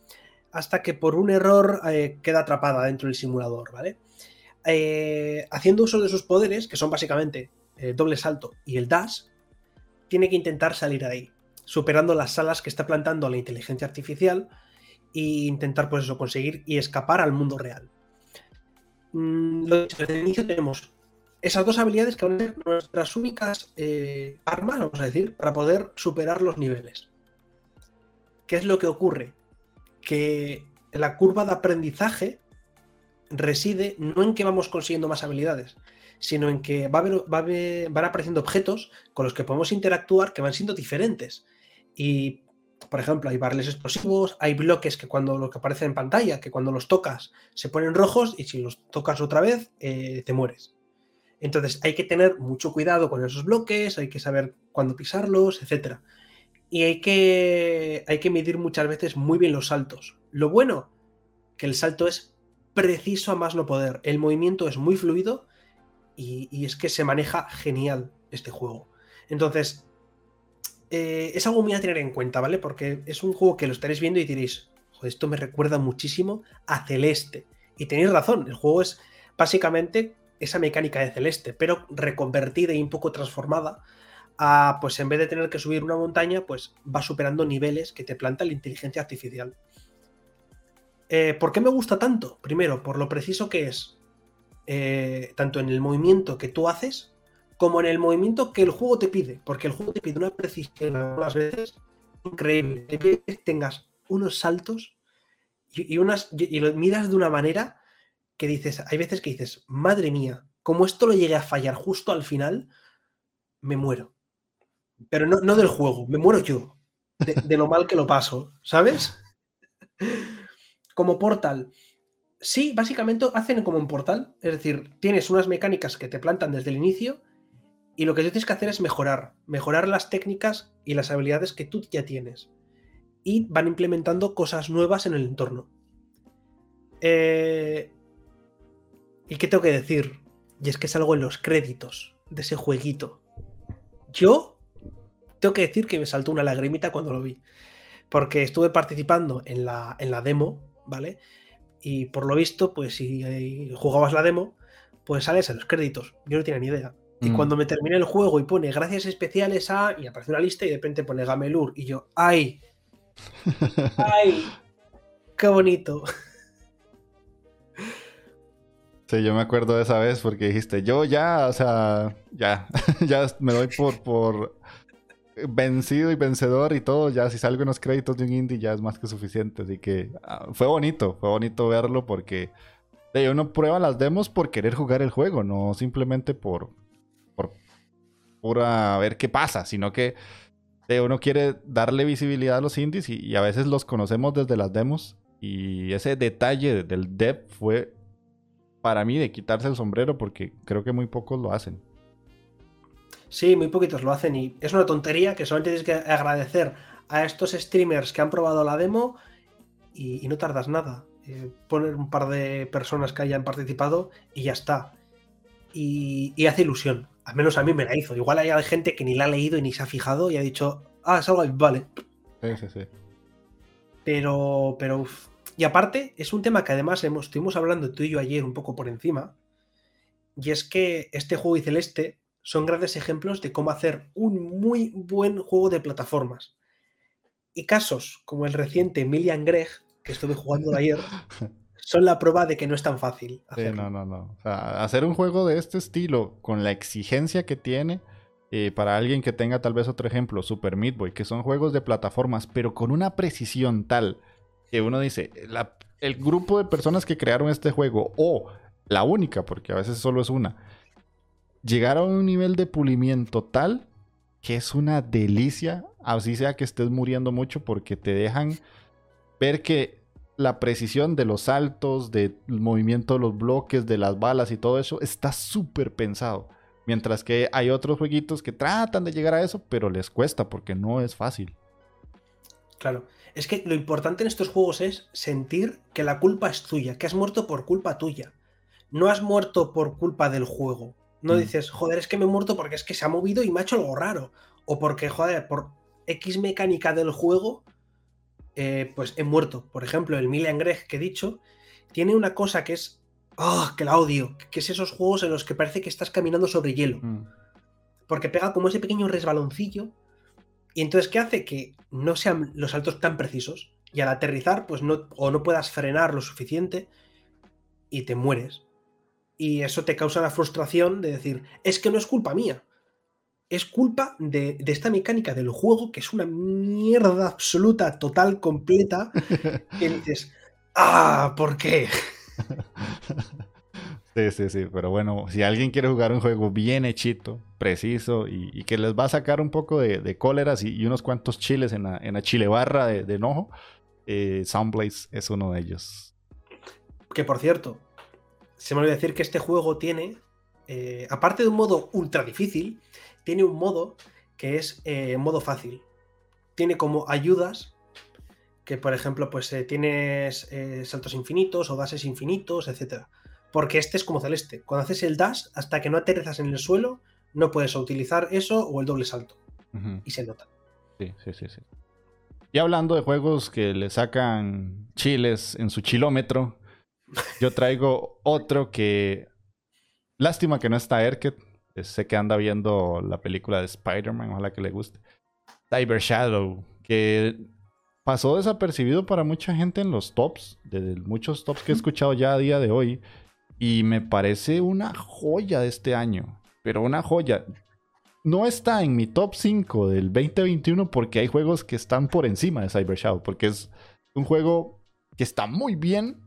hasta que por un error eh, queda atrapada dentro del simulador, ¿vale? Eh, haciendo uso de sus poderes, que son básicamente el doble salto y el dash, tiene que intentar salir de ahí superando las salas que está plantando la inteligencia artificial e intentar, pues eso, conseguir y escapar al mundo real. Mm, lo dicho, desde el inicio tenemos esas dos habilidades que van a ser nuestras únicas eh, armas, vamos a decir, para poder superar los niveles. ¿Qué es lo que ocurre? Que la curva de aprendizaje reside no en que vamos consiguiendo más habilidades, sino en que van apareciendo objetos con los que podemos interactuar que van siendo diferentes. Y, por ejemplo, hay barriles explosivos, hay bloques que cuando lo que aparece en pantalla, que cuando los tocas se ponen rojos y si los tocas otra vez eh, te mueres. Entonces hay que tener mucho cuidado con esos bloques, hay que saber cuándo pisarlos, etc. Y hay que, hay que medir muchas veces muy bien los saltos. Lo bueno, que el salto es preciso a más no poder. El movimiento es muy fluido y, y es que se maneja genial este juego. Entonces, eh, es algo muy a tener en cuenta, ¿vale? Porque es un juego que lo estaréis viendo y diréis, joder, esto me recuerda muchísimo a Celeste. Y tenéis razón, el juego es básicamente esa mecánica de Celeste, pero reconvertida y un poco transformada a, pues en vez de tener que subir una montaña, pues va superando niveles que te planta la inteligencia artificial. Eh, ¿Por qué me gusta tanto? Primero, por lo preciso que es, eh, tanto en el movimiento que tú haces, como en el movimiento que el juego te pide, porque el juego te pide una precisión algunas veces increíble. Te pide que tengas unos saltos y, y unas, y, lo miras de una manera que dices, hay veces que dices, madre mía, como esto lo llegue a fallar justo al final, me muero. Pero no, no del juego, me muero yo, de lo mal que lo paso, ¿sabes? Como Portal, sí, básicamente hacen como un Portal, es decir, tienes unas mecánicas que te plantan desde el inicio y lo que tienes que hacer es mejorar, mejorar las técnicas y las habilidades que tú ya tienes. Y van implementando cosas nuevas en el entorno. Eh... ¿Y qué tengo que decir? Y es que salgo en los créditos de ese jueguito. Yo tengo que decir que me saltó una lagrimita cuando lo vi. Porque estuve participando en la, en la demo, ¿vale? Y por lo visto, pues si eh, jugabas la demo, pues sales en los créditos. Yo no tenía ni idea. Y Mm. cuando me terminé el juego y pone gracias especiales a. Y aparece una lista y de repente pone Gamelur. Y yo, ¡ay! ¡ay! ¡Qué bonito! Sí, yo me acuerdo de esa vez porque dijiste, yo ya, o sea, ya, ya me doy por, por vencido y vencedor y todo, ya si salgo en los créditos de un indie ya es más que suficiente, así que ah, fue bonito, fue bonito verlo porque de, uno prueba las demos por querer jugar el juego, no simplemente por, por pura ver qué pasa, sino que uno quiere darle visibilidad a los indies y, a veces los conocemos desde las demos y ese detalle del dev fue para mí de quitarse el sombrero porque creo que muy pocos lo hacen. Sí, muy poquitos lo hacen y es una tontería que solamente tienes que agradecer a estos streamers que han probado la demo y, no tardas nada. Eh, poner un par de personas que hayan participado y ya está. Y hace ilusión. Al menos a mí me la hizo. Igual hay gente que ni la ha leído y ni se ha fijado y ha dicho, ah, es algo ahí, vale. Sí, sí, sí. Pero, pero, uf. y aparte, es un tema que además hemos, estuvimos hablando tú y yo ayer un poco por encima. Y es que este juego y Celeste son grandes ejemplos de cómo hacer un muy buen juego de plataformas. Y casos como el reciente Millian Greg, que estuve jugando ayer, son la prueba de que no es tan fácil. Sí, Hacerlo. no, no, no. O sea, hacer un juego de este estilo con la exigencia que tiene, eh, para alguien que tenga tal vez otro ejemplo, Super Meat Boy, que son juegos de plataformas, pero con una precisión tal que uno dice, el grupo de personas que crearon este juego, o la única, porque a veces solo es una, llegaron a un nivel de pulimiento tal que es una delicia, así sea que estés muriendo mucho, porque te dejan ver que la precisión de los saltos, del movimiento de los bloques, de las balas y todo eso está súper pensado. Mientras que hay otros jueguitos que tratan de llegar a eso, pero les cuesta porque no es fácil. Claro. Es que lo importante en estos juegos es sentir que la culpa es tuya, que has muerto por culpa tuya. No has muerto por culpa del juego. No mm. dices, joder, es que me he muerto porque es que se ha movido y me ha hecho algo raro. O porque, joder, por X mecánica del juego, eh, pues he muerto. Por ejemplo, el Millian Greg que he dicho, tiene una cosa que es ¡Ah! que la odio. Que es esos juegos en los que parece que estás caminando sobre hielo. Mm. Porque pega como ese pequeño resbaloncillo. Y entonces, ¿qué hace? Que no sean los saltos tan precisos. Y al aterrizar, pues no, o no puedas frenar lo suficiente. Y te mueres. Y eso te causa la frustración de decir, es que no es culpa mía. Es culpa de, de esta mecánica del juego, que es una mierda absoluta, total, completa. que dices, ¡ah! ¿Por qué? Sí, sí, sí, pero bueno, si alguien quiere jugar un juego bien hechito, preciso y, que les va a sacar un poco de, cóleras y, unos cuantos chiles en la, en chile barra de, enojo, eh, Soundblaze es uno de ellos. Que por cierto, se me olvidó decir que este juego tiene, eh, aparte de un modo ultra difícil, tiene un modo que es eh, modo fácil. Tiene como ayudas que por ejemplo pues eh, tienes eh, saltos infinitos o dashes infinitos, etc. Porque este es como celeste. Cuando haces el dash, hasta que no aterrizas en el suelo, no puedes utilizar eso o el doble salto. Y se nota. Sí, sí, sí, sí. Y hablando de juegos que le sacan chiles en su chilómetro, yo traigo otro que... Lástima que no está Erket. Sé que anda viendo la película de Spider-Man, ojalá que le guste. Cyber Shadow, que pasó desapercibido para mucha gente en los tops, de muchos tops que he escuchado ya a día de hoy. Y me parece una joya de este año. Pero una joya. No está en mi top 5 del 2021 porque hay juegos que están por encima de Cyber Shadow. Porque es un juego que está muy bien,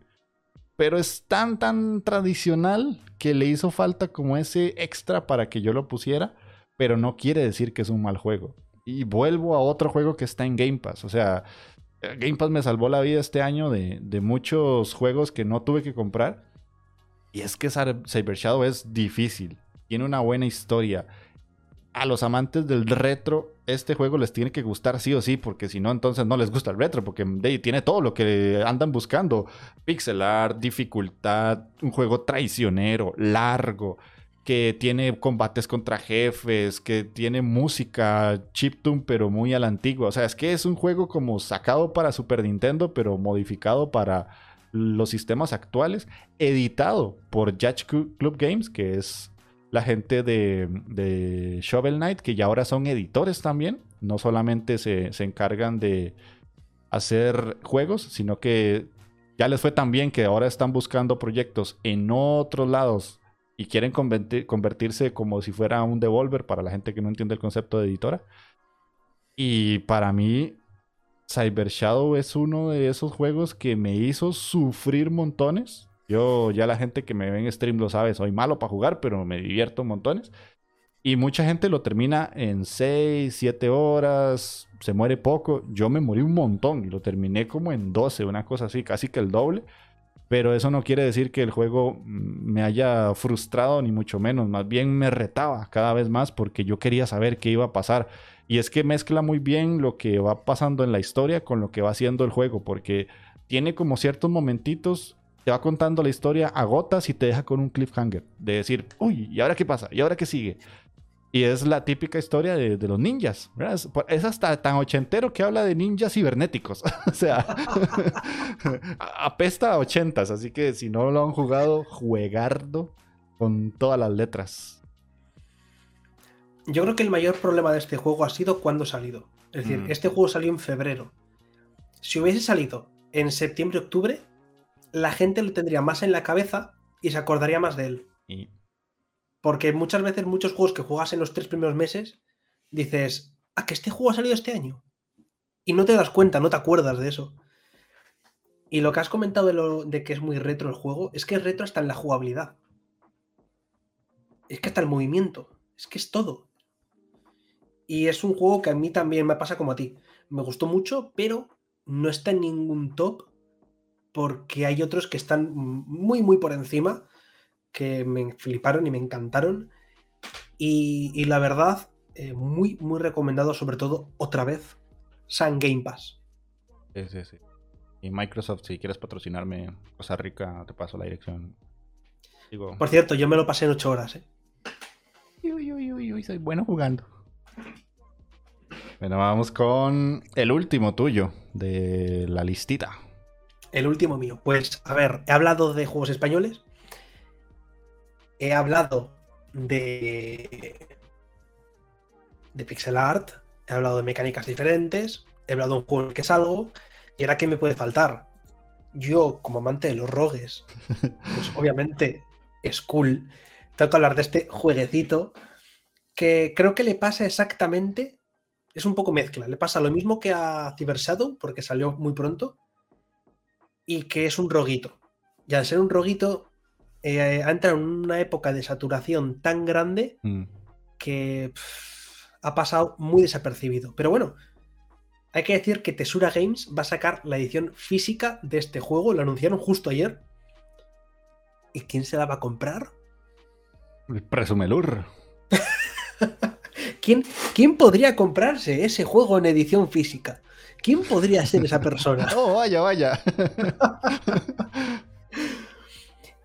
pero es tan, tan tradicional que le hizo falta como ese extra para que yo lo pusiera. Pero no quiere decir que es un mal juego. Y vuelvo a otro juego que está en Game Pass. O sea, Game Pass me salvó la vida este año de, muchos juegos que no tuve que comprar. Y es que Cyber Shadow es difícil. Tiene una buena historia. A los amantes del retro, este juego les tiene que gustar sí o sí, porque si no, entonces no les gusta el retro, porque tiene todo lo que andan buscando. Pixel art, dificultad, un juego traicionero, largo que tiene combates contra jefes, que tiene música chiptune pero muy a la antigua. O sea, es que es un juego como sacado para Super Nintendo pero modificado para los sistemas actuales, editado por Judge Club Games, que es la gente de, Shovel Knight, que ya ahora son editores también. No solamente se, se encargan de hacer juegos, sino que ya les fue tan bien que ahora están buscando proyectos en otros lados y quieren convertirse como si fuera un devolver para la gente que no entiende el concepto de editora. Y para mí, Cyber Shadow es uno de esos juegos que me hizo sufrir montones. Yo, ya la gente que me ve en stream lo sabe, soy malo para jugar, pero me divierto montones. Y mucha gente lo termina en 6, 7 horas, se muere poco. Yo me morí un montón y lo terminé como en 12, una cosa así, casi que el doble. Pero eso no quiere decir que el juego me haya frustrado, ni mucho menos. Más bien me retaba cada vez más porque yo quería saber qué iba a pasar. Y es que mezcla muy bien lo que va pasando en la historia con lo que va haciendo el juego. Porque tiene como ciertos momentitos, te va contando la historia a gotas y te deja con un cliffhanger. De decir, uy, ¿y ahora qué pasa? ¿Y ahora qué sigue? Y es la típica historia de, los ninjas. Es, hasta tan ochentero que habla de ninjas cibernéticos. o sea, apesta a ochentas. Así que si no lo han jugado, juegardo con todas las letras. Yo creo que el mayor problema de este juego ha sido cuando ha salido. Es decir, mm. este juego salió en febrero. Si hubiese salido en septiembre-octubre, la gente lo tendría más en la cabeza y se acordaría más de él. Y porque muchas veces muchos juegos que juegas en los tres primeros meses, dices, ¿a ah, que este juego ha salido este año? Y no te das cuenta, no te acuerdas de eso. Y lo que has comentado de, lo, de que es muy retro el juego, es que es retro hasta en la jugabilidad. Es que hasta el movimiento. Es que es todo. Y es un juego que a mí también me pasa como a ti. Me gustó mucho, pero no está en ningún top porque hay otros que están muy, muy por encima, que me fliparon y me encantaron. Y, la verdad, eh, muy, muy recomendado, sobre todo otra vez, San Game Pass. Sí, sí, sí. Y Microsoft, si quieres patrocinarme Costa Rica, te paso la dirección. Por cierto, yo me lo pasé en 8 horas, ¿eh? Uy, uy, uy, uy, soy bueno jugando. Bueno, vamos con el último tuyo de la listita. El último mío. Pues, a ver, he hablado de juegos españoles. He hablado de. de pixel art. He hablado de mecánicas diferentes. He hablado de un juego que es algo. ¿Y ahora qué me puede faltar? Yo, como amante de los rogues, pues obviamente es cool. Tengo que hablar de este jueguecito que creo que le pasa exactamente. Es un poco mezcla. Le pasa lo mismo que a Cyber Shadow, porque salió muy pronto y que es un roguito. Y al ser un roguito, eh, ha entrado en una época de saturación tan grande mm. que ha pasado muy desapercibido. Pero bueno, hay que decir que Tesura Games va a sacar la edición física de este juego. Lo anunciaron justo ayer. ¿Y quién se la va a comprar? Presumelur. ¿Quién, ¿Quién podría comprarse ese juego en edición física? ¿Quién podría ser esa persona? oh, vaya, vaya.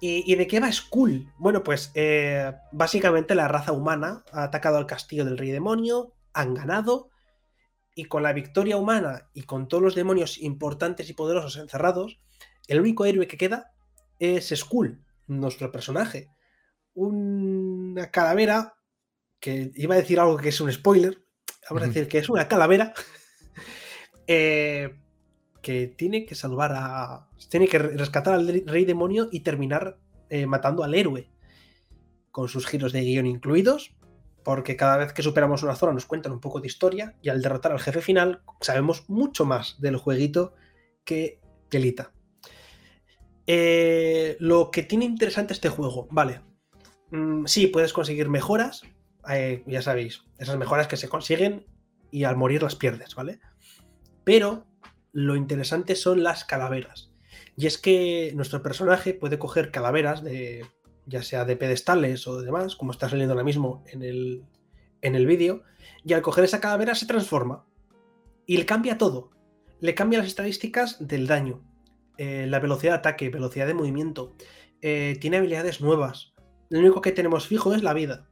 ¿Y, de qué va Skull? Bueno, pues eh, básicamente la raza humana ha atacado al castillo del rey demonio, han ganado, y con la victoria humana y con todos los demonios importantes y poderosos encerrados, el único héroe que queda es Skull, nuestro personaje. Una calavera, que iba a decir algo que es un spoiler, vamos a decir que es una calavera eh, que tiene que salvar a. Tiene que rescatar al rey demonio y terminar eh, matando al héroe. Con sus giros de guion incluidos. Porque cada vez que superamos una zona nos cuentan un poco de historia. Y al derrotar al jefe final, sabemos mucho más del jueguito que Telita. Eh, lo que tiene interesante este juego, vale. Mm, sí, puedes conseguir mejoras. ya sabéis, esas mejoras que se consiguen y al morir las pierdes, ¿vale? Pero lo interesante son las calaveras. Y es que nuestro personaje puede coger calaveras de ya sea de pedestales o demás, como está saliendo ahora mismo en el, en el vídeo, y al coger esa calavera se transforma. Y le cambia todo. Le cambia las estadísticas del daño, eh, la velocidad de ataque, velocidad de movimiento. Eh, tiene habilidades nuevas. Lo único que tenemos fijo es la vida.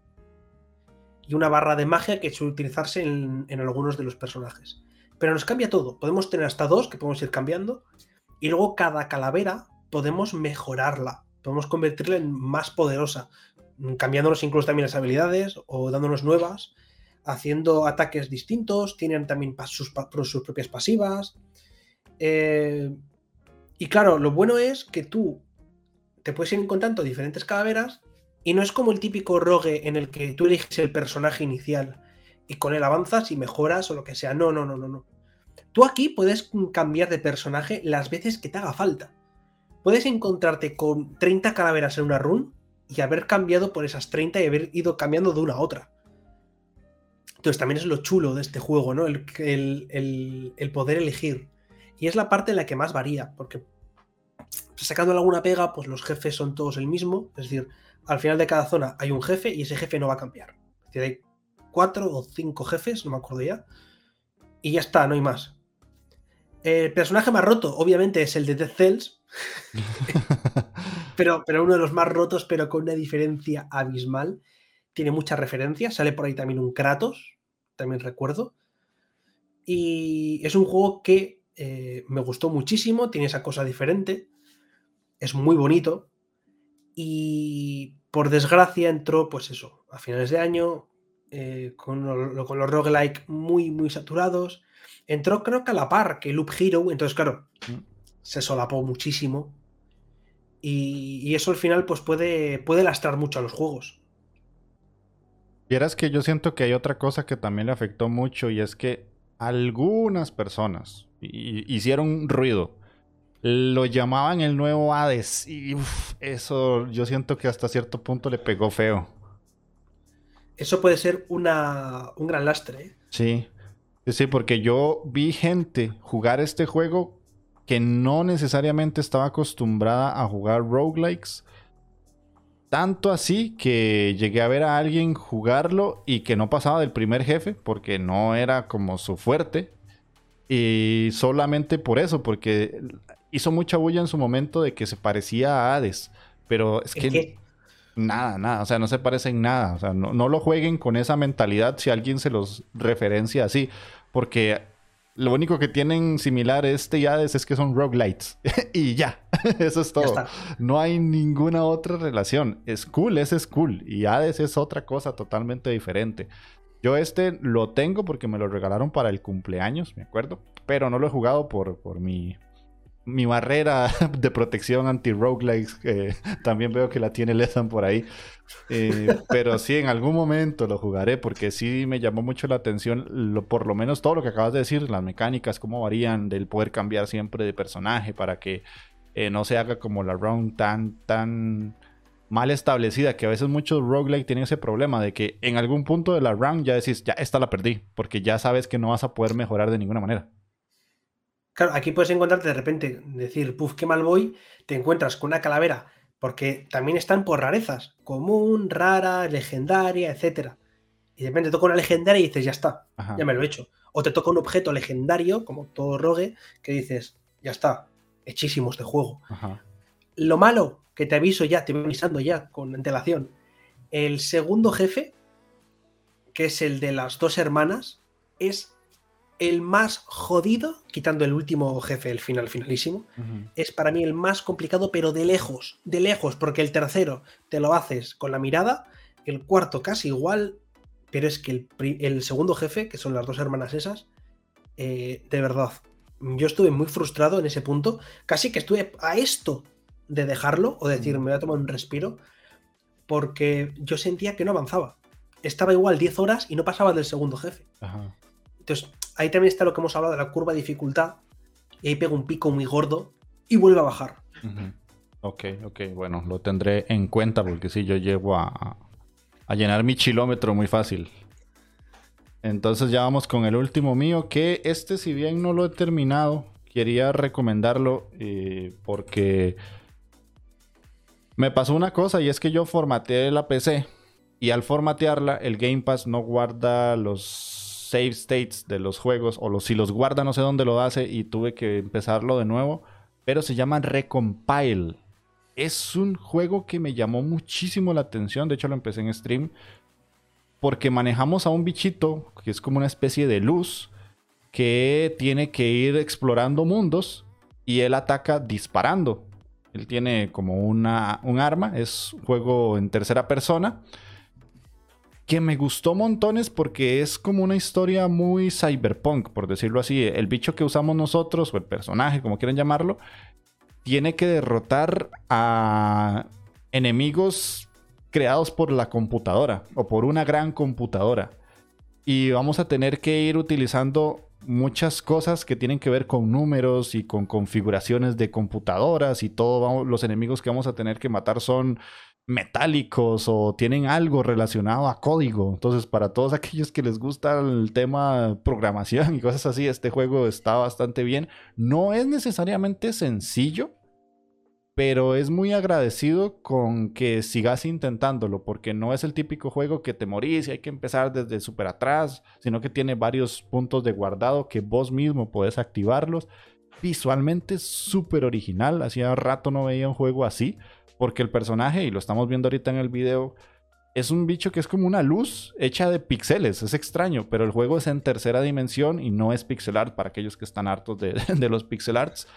Y una barra de magia que suele utilizarse en algunos de los personajes. Pero nos cambia todo. Podemos tener hasta dos que podemos ir cambiando. Y luego cada calavera podemos mejorarla. Podemos convertirla en más poderosa. Cambiándonos incluso también las habilidades o dándonos nuevas. Haciendo ataques distintos. Tienen también sus, propias pasivas. Eh, y claro, lo bueno es que tú te puedes ir encontrando diferentes calaveras. Y no es como el típico rogue en el que tú eliges el personaje inicial y con él avanzas y mejoras o lo que sea. No, no, no, no, no. Tú aquí puedes cambiar de personaje las veces que te haga falta. Puedes encontrarte con 30 calaveras en una run y haber cambiado por esas 30 y haber ido cambiando de una a otra. Entonces también es lo chulo de este juego, ¿no? El, el, poder elegir. Y es la parte en la que más varía, porque sacando alguna pega, pues los jefes son todos el mismo. Es decir, al final de cada zona hay un jefe y ese jefe no va a cambiar. Es decir, hay cuatro o cinco jefes, no me acuerdo ya. Y ya está, no hay más. El personaje más roto, obviamente, es el de Death Cells. pero, pero uno de los más rotos, pero con una diferencia abismal. Tiene muchas referencias. Sale por ahí también un Kratos, también recuerdo. Y es un juego que eh, me gustó muchísimo. Tiene esa cosa diferente. Es muy bonito. Y por desgracia entró, pues eso, a finales de año, eh, con, con, los roguelike muy, muy saturados. Entró creo que a la par que Loop Hero, entonces claro, mm. se solapó muchísimo. Y, eso al final pues puede, puede lastrar mucho a los juegos. Vieras que yo siento que hay otra cosa que también le afectó mucho y es que algunas personas hicieron ruido lo llamaban el nuevo Hades. Y uf, eso yo siento que hasta cierto punto le pegó feo. Eso puede ser una, un gran lastre. ¿eh? Sí. Sí, porque yo vi gente jugar este juego que no necesariamente estaba acostumbrada a jugar roguelikes. Tanto así que llegué a ver a alguien jugarlo y que no pasaba del primer jefe porque no era como su fuerte. Y solamente por eso, porque hizo mucha bulla en su momento de que se parecía a Hades. Pero es que. Nada, nada, o sea, no se parece en nada. O sea, no, no lo jueguen con esa mentalidad si alguien se los referencia así. Porque lo único que tienen similar este y Hades es que son roguelites. y ya, eso es todo. No hay ninguna otra relación. Skull es Skull y Hades es otra cosa totalmente diferente. Yo este lo tengo porque me lo regalaron para el cumpleaños, me acuerdo. Pero no lo he jugado por, por mi, mi barrera de protección anti-roguelikes. que también veo que la tiene Lethan por ahí. Eh, pero sí, en algún momento lo jugaré porque sí me llamó mucho la atención, por lo menos todo lo que acabas de decir, las mecánicas, cómo varían, del poder cambiar siempre de personaje para que eh, no se haga como la round tan, tan mal establecida, que a veces muchos roguelike tienen ese problema de que en algún punto de la round ya decís, ya esta la perdí, porque ya sabes que no vas a poder mejorar de ninguna manera. Claro, aquí puedes encontrarte de repente, decir, puf, qué mal voy, te encuentras con una calavera, porque también están por rarezas, común, rara, legendaria, etcétera. Y de repente toca una legendaria y dices, ya está, Ajá. ya me lo he hecho. O te toca un objeto legendario, como todo rogue, que dices, ya está, hechísimo este juego. Ajá. Lo malo, que te aviso ya, te voy avisando ya con antelación. El segundo jefe, que es el de las dos hermanas, es el más jodido, quitando el último jefe, el final finalísimo. Es para mí el más complicado, pero de lejos, de lejos, porque el tercero te lo haces con la mirada, el cuarto casi igual, pero es que el, segundo jefe, que son las dos hermanas esas, eh, de verdad, yo estuve muy frustrado en ese punto, casi que estuve a esto de dejarlo o decir, me voy a tomar un respiro, porque yo sentía que no avanzaba. Estaba igual 10 horas y no pasaba del segundo jefe. Ajá. Entonces, ahí también está lo que hemos hablado de la curva de dificultad, y ahí pega un pico muy gordo y vuelve a bajar. Ok, ok, bueno, lo tendré en cuenta porque sí, yo llego a llenar mi kilómetro muy fácil. Entonces ya vamos con el último mío, que este si bien no lo he terminado, quería recomendarlo eh, porque me pasó una cosa y es que yo formateé la PC y al formatearla el Game Pass no guarda los save states de los juegos o si los guarda no sé dónde lo hace y tuve que empezarlo de nuevo pero se llama Recompile. Es un juego que me llamó muchísimo la atención, de hecho lo empecé en stream, porque manejamos a un bichito que es como una especie de luz que tiene que ir explorando mundos y él ataca disparando. Él tiene como una, un arma, es juego en tercera persona que me gustó montones porque es como una historia muy cyberpunk, por decirlo así. El bicho que usamos nosotros, o el personaje, como quieran llamarlo, tiene que derrotar a enemigos creados por la computadora o por una gran computadora. Y vamos a tener que ir utilizando muchas cosas que tienen que ver con números y con configuraciones de computadoras y todo vamos- los enemigos que vamos a tener que matar son metálicos o tienen algo relacionado a código. Entonces, para todos aquellos que les gusta el tema programación y cosas así, este juego está bastante bien. No es necesariamente sencillo, pero es muy agradecido con que sigas intentándolo, porque no es el típico juego que te morís y hay que empezar desde súper atrás, sino que tiene varios puntos de guardado que vos mismo podés activarlos. Visualmente súper original, hacía rato no veía un juego así, porque el personaje, y lo estamos viendo ahorita en el video, es un bicho que es como una luz hecha de píxeles, es extraño, pero el juego es en tercera dimensión y no es pixel art para aquellos que están hartos de, de los pixel arts.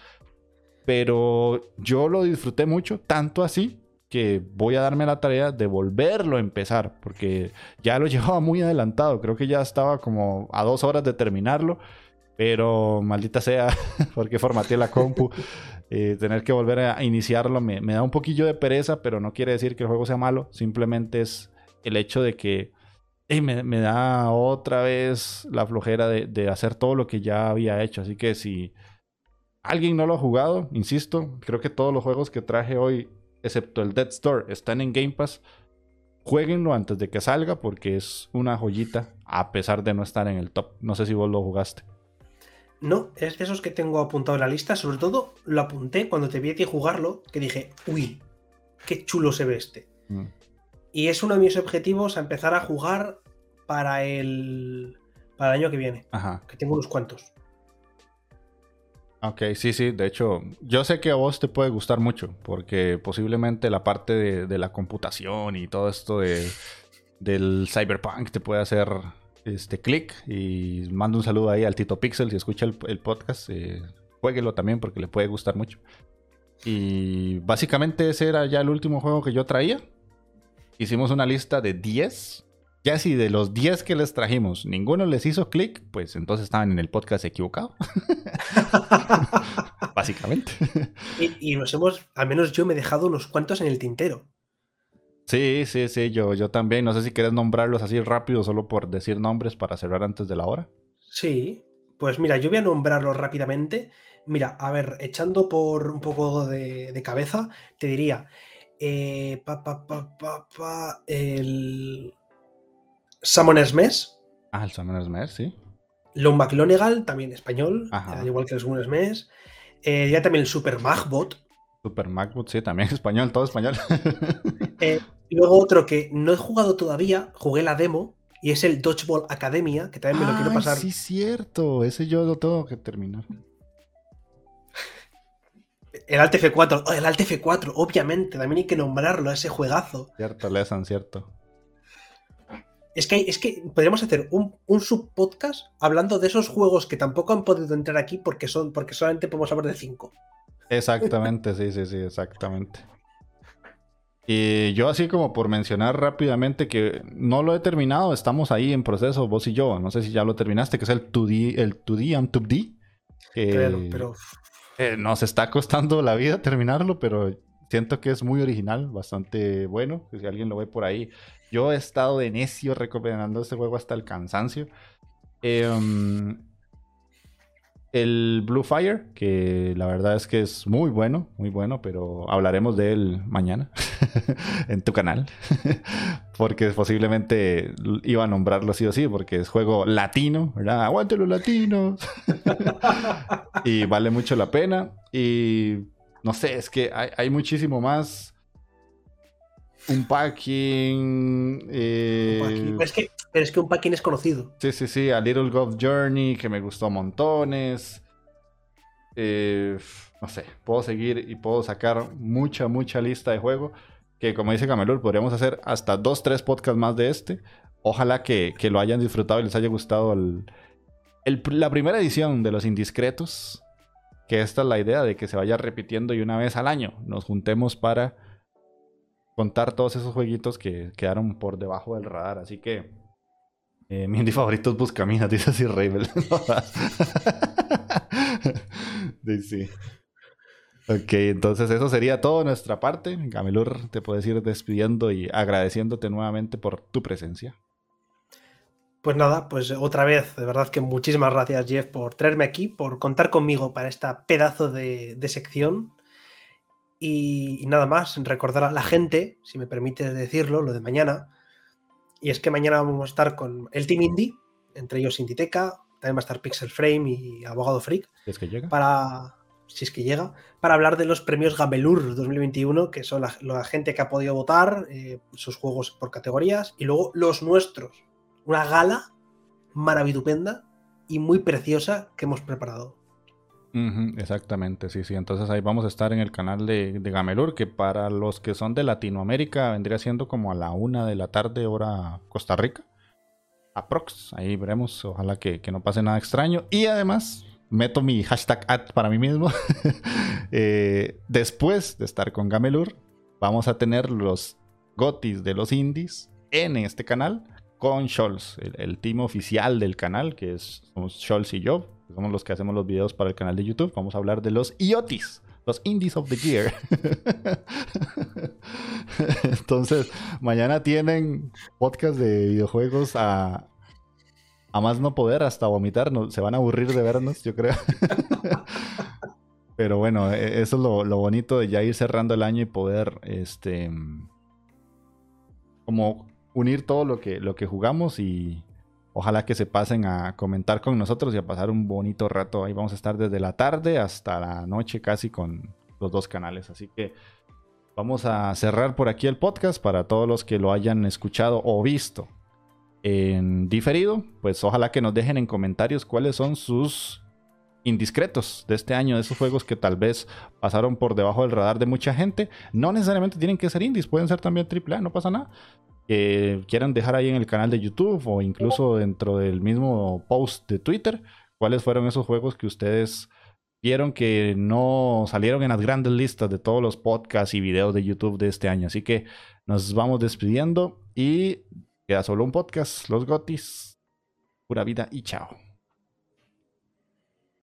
Pero yo lo disfruté mucho, tanto así que voy a darme la tarea de volverlo a empezar, porque ya lo llevaba muy adelantado, creo que ya estaba como a dos horas de terminarlo, pero maldita sea, porque formateé la compu, eh, tener que volver a iniciarlo me, da un poquillo de pereza, pero no quiere decir que el juego sea malo, simplemente es el hecho de que me da otra vez la flojera de, de hacer todo lo que ya había hecho, así que si alguien no lo ha jugado, insisto, creo que todos los juegos que traje hoy, excepto el Dead Store, están en Game Pass. Jueguenlo antes de que salga porque es una joyita, a pesar de no estar en el top. No sé si vos lo jugaste. No, es de esos que tengo apuntado en la lista. Sobre todo lo apunté cuando te vi a ti jugarlo, que dije, uy, qué chulo se ve este. Mm. Y es uno de mis objetivos a empezar a jugar para el, para el año que viene. Ajá. Que tengo unos cuantos. Ok, sí, sí. De hecho, yo sé que a vos te puede gustar mucho, porque posiblemente la parte de, la computación y todo esto de, del cyberpunk te puede hacer este clic. Y mando un saludo ahí al Tito Pixel si escucha el, podcast. Eh, jueguelo también porque le puede gustar mucho. Y básicamente ese era ya el último juego que yo traía. Hicimos una lista de 10 ya si de los 10 que les trajimos ninguno les hizo clic, pues entonces estaban en el podcast equivocado. Básicamente. Y, nos hemos, al menos yo me he dejado unos cuantos en el tintero. Sí, sí, sí, yo, yo también. No sé si quieres nombrarlos así rápido, solo por decir nombres para cerrar antes de la hora. Sí, pues mira, yo voy a nombrarlos rápidamente. Mira, a ver, echando por un poco de, cabeza, te diría, eh, pa, pa, pa, el, Summoner's Mess. Ah, el Summoner's Mess, sí. Lon McLonegal, también español, al igual que el Summoner's Mess. Eh, ya también el Super Magbot. Super Magbot, sí, también español, todo español. Eh, luego otro que no he jugado todavía, jugué la demo, y es el Dodgeball Academia, que también me lo quiero pasar. Sí, cierto, ese yo lo tengo que terminar. El Alt F4, oh, el Alt F4, obviamente, también hay que nombrarlo, ese juegazo. Cierto, Lesan, cierto. Es que, es que podríamos hacer un, subpodcast hablando de esos juegos que tampoco han podido entrar aquí porque, son, porque solamente podemos hablar de cinco. Exactamente, sí, sí, sí, exactamente. Y yo así como por mencionar rápidamente que no lo he terminado, estamos ahí en proceso, vos y yo, no sé si ya lo terminaste, que es el 2D, el 2D and 2D. pero... Eh, nos está costando la vida terminarlo, pero siento que es muy original, bastante bueno. Si alguien lo ve por ahí, yo he estado de necio recomendando este juego hasta el cansancio. Em, el Blue Fire, que la verdad es que es muy bueno, muy bueno, pero hablaremos de él mañana en tu canal. porque posiblemente iba a nombrarlo sí o sí, porque es juego latino, ¿verdad? Aguante los latinos. y vale mucho la pena. Y no sé, es que hay muchísimo más un packing. Eh, es que, pero es que un packing es conocido. Sí, sí, sí. A Little Golf Journey, que me gustó montones. Eh, no sé, puedo seguir y puedo sacar mucha, mucha lista de juego. Que como dice Camelur, podríamos hacer hasta dos, tres podcasts más de este. Ojalá que, lo hayan disfrutado y les haya gustado la primera edición de Los Indiscretos. Que esta es la idea de que se vaya repitiendo y una vez al año nos juntemos para contar todos esos jueguitos que quedaron por debajo del radar. Así que eh, mi indie favorito es Buscaminas, dice así Ravel. sí. Ok, entonces eso sería todo de nuestra parte. Gamelur, te puedes ir despidiendo y agradeciéndote nuevamente por tu presencia. Pues nada, pues otra vez, de verdad que muchísimas gracias Jeff por traerme aquí, por contar conmigo para esta pedazo de, sección y, nada más, recordar a la gente, si me permite decirlo, lo de mañana. Y es que mañana vamos a estar con el Team Indie, entre ellos Inditeca, también va a estar Pixel Frame y Abogado Freak. Si es que llega. Para, si es que llega, para hablar de los premios Gamelur 2021, que son la, gente que ha podido votar, eh, sus juegos por categorías, y luego los nuestros. Una gala maravitupenda y muy preciosa que hemos preparado exactamente, sí, sí. Entonces ahí vamos a estar en el canal de, Gamelur, que para los que son de Latinoamérica vendría siendo como a la una de la tarde, hora Costa Rica. Aprox, ahí veremos, ojalá que, no pase nada extraño. Y además, meto mi hashtag ad para mí mismo. Eh, después de estar con Gamelur, vamos a tener los gotis de los indies en este canal con Scholz, el, el team oficial del canal, que es somos Scholz y yo somos los que hacemos los videos para el canal de YouTube, vamos a hablar de los IoTs, los Indies of the Year. Entonces, mañana tienen podcast de videojuegos a, a más no poder, hasta vomitar, se van a aburrir de vernos, yo creo. Pero bueno, e, eso es lo, lo, bonito de ya ir cerrando el año y poder, este, como unir todo lo que, lo que jugamos y ojalá que se pasen a comentar con nosotros y a pasar un bonito rato. Ahí vamos a estar desde la tarde hasta la noche casi con los dos canales. Así que vamos a cerrar por aquí el podcast para todos los que lo hayan escuchado o visto en diferido. Pues ojalá que nos dejen en comentarios cuáles son sus indiscretos de este año, de esos juegos que tal vez pasaron por debajo del radar de mucha gente. No necesariamente tienen que ser indies, pueden ser también AAA, no pasa nada. Que quieran dejar ahí en el canal de YouTube o incluso dentro del mismo post de Twitter, cuáles fueron esos juegos que ustedes vieron que no salieron en las grandes listas de todos los podcasts y videos de YouTube de este año. Así que nos vamos despidiendo y queda solo un podcast, Los Gotis. Pura vida y chao.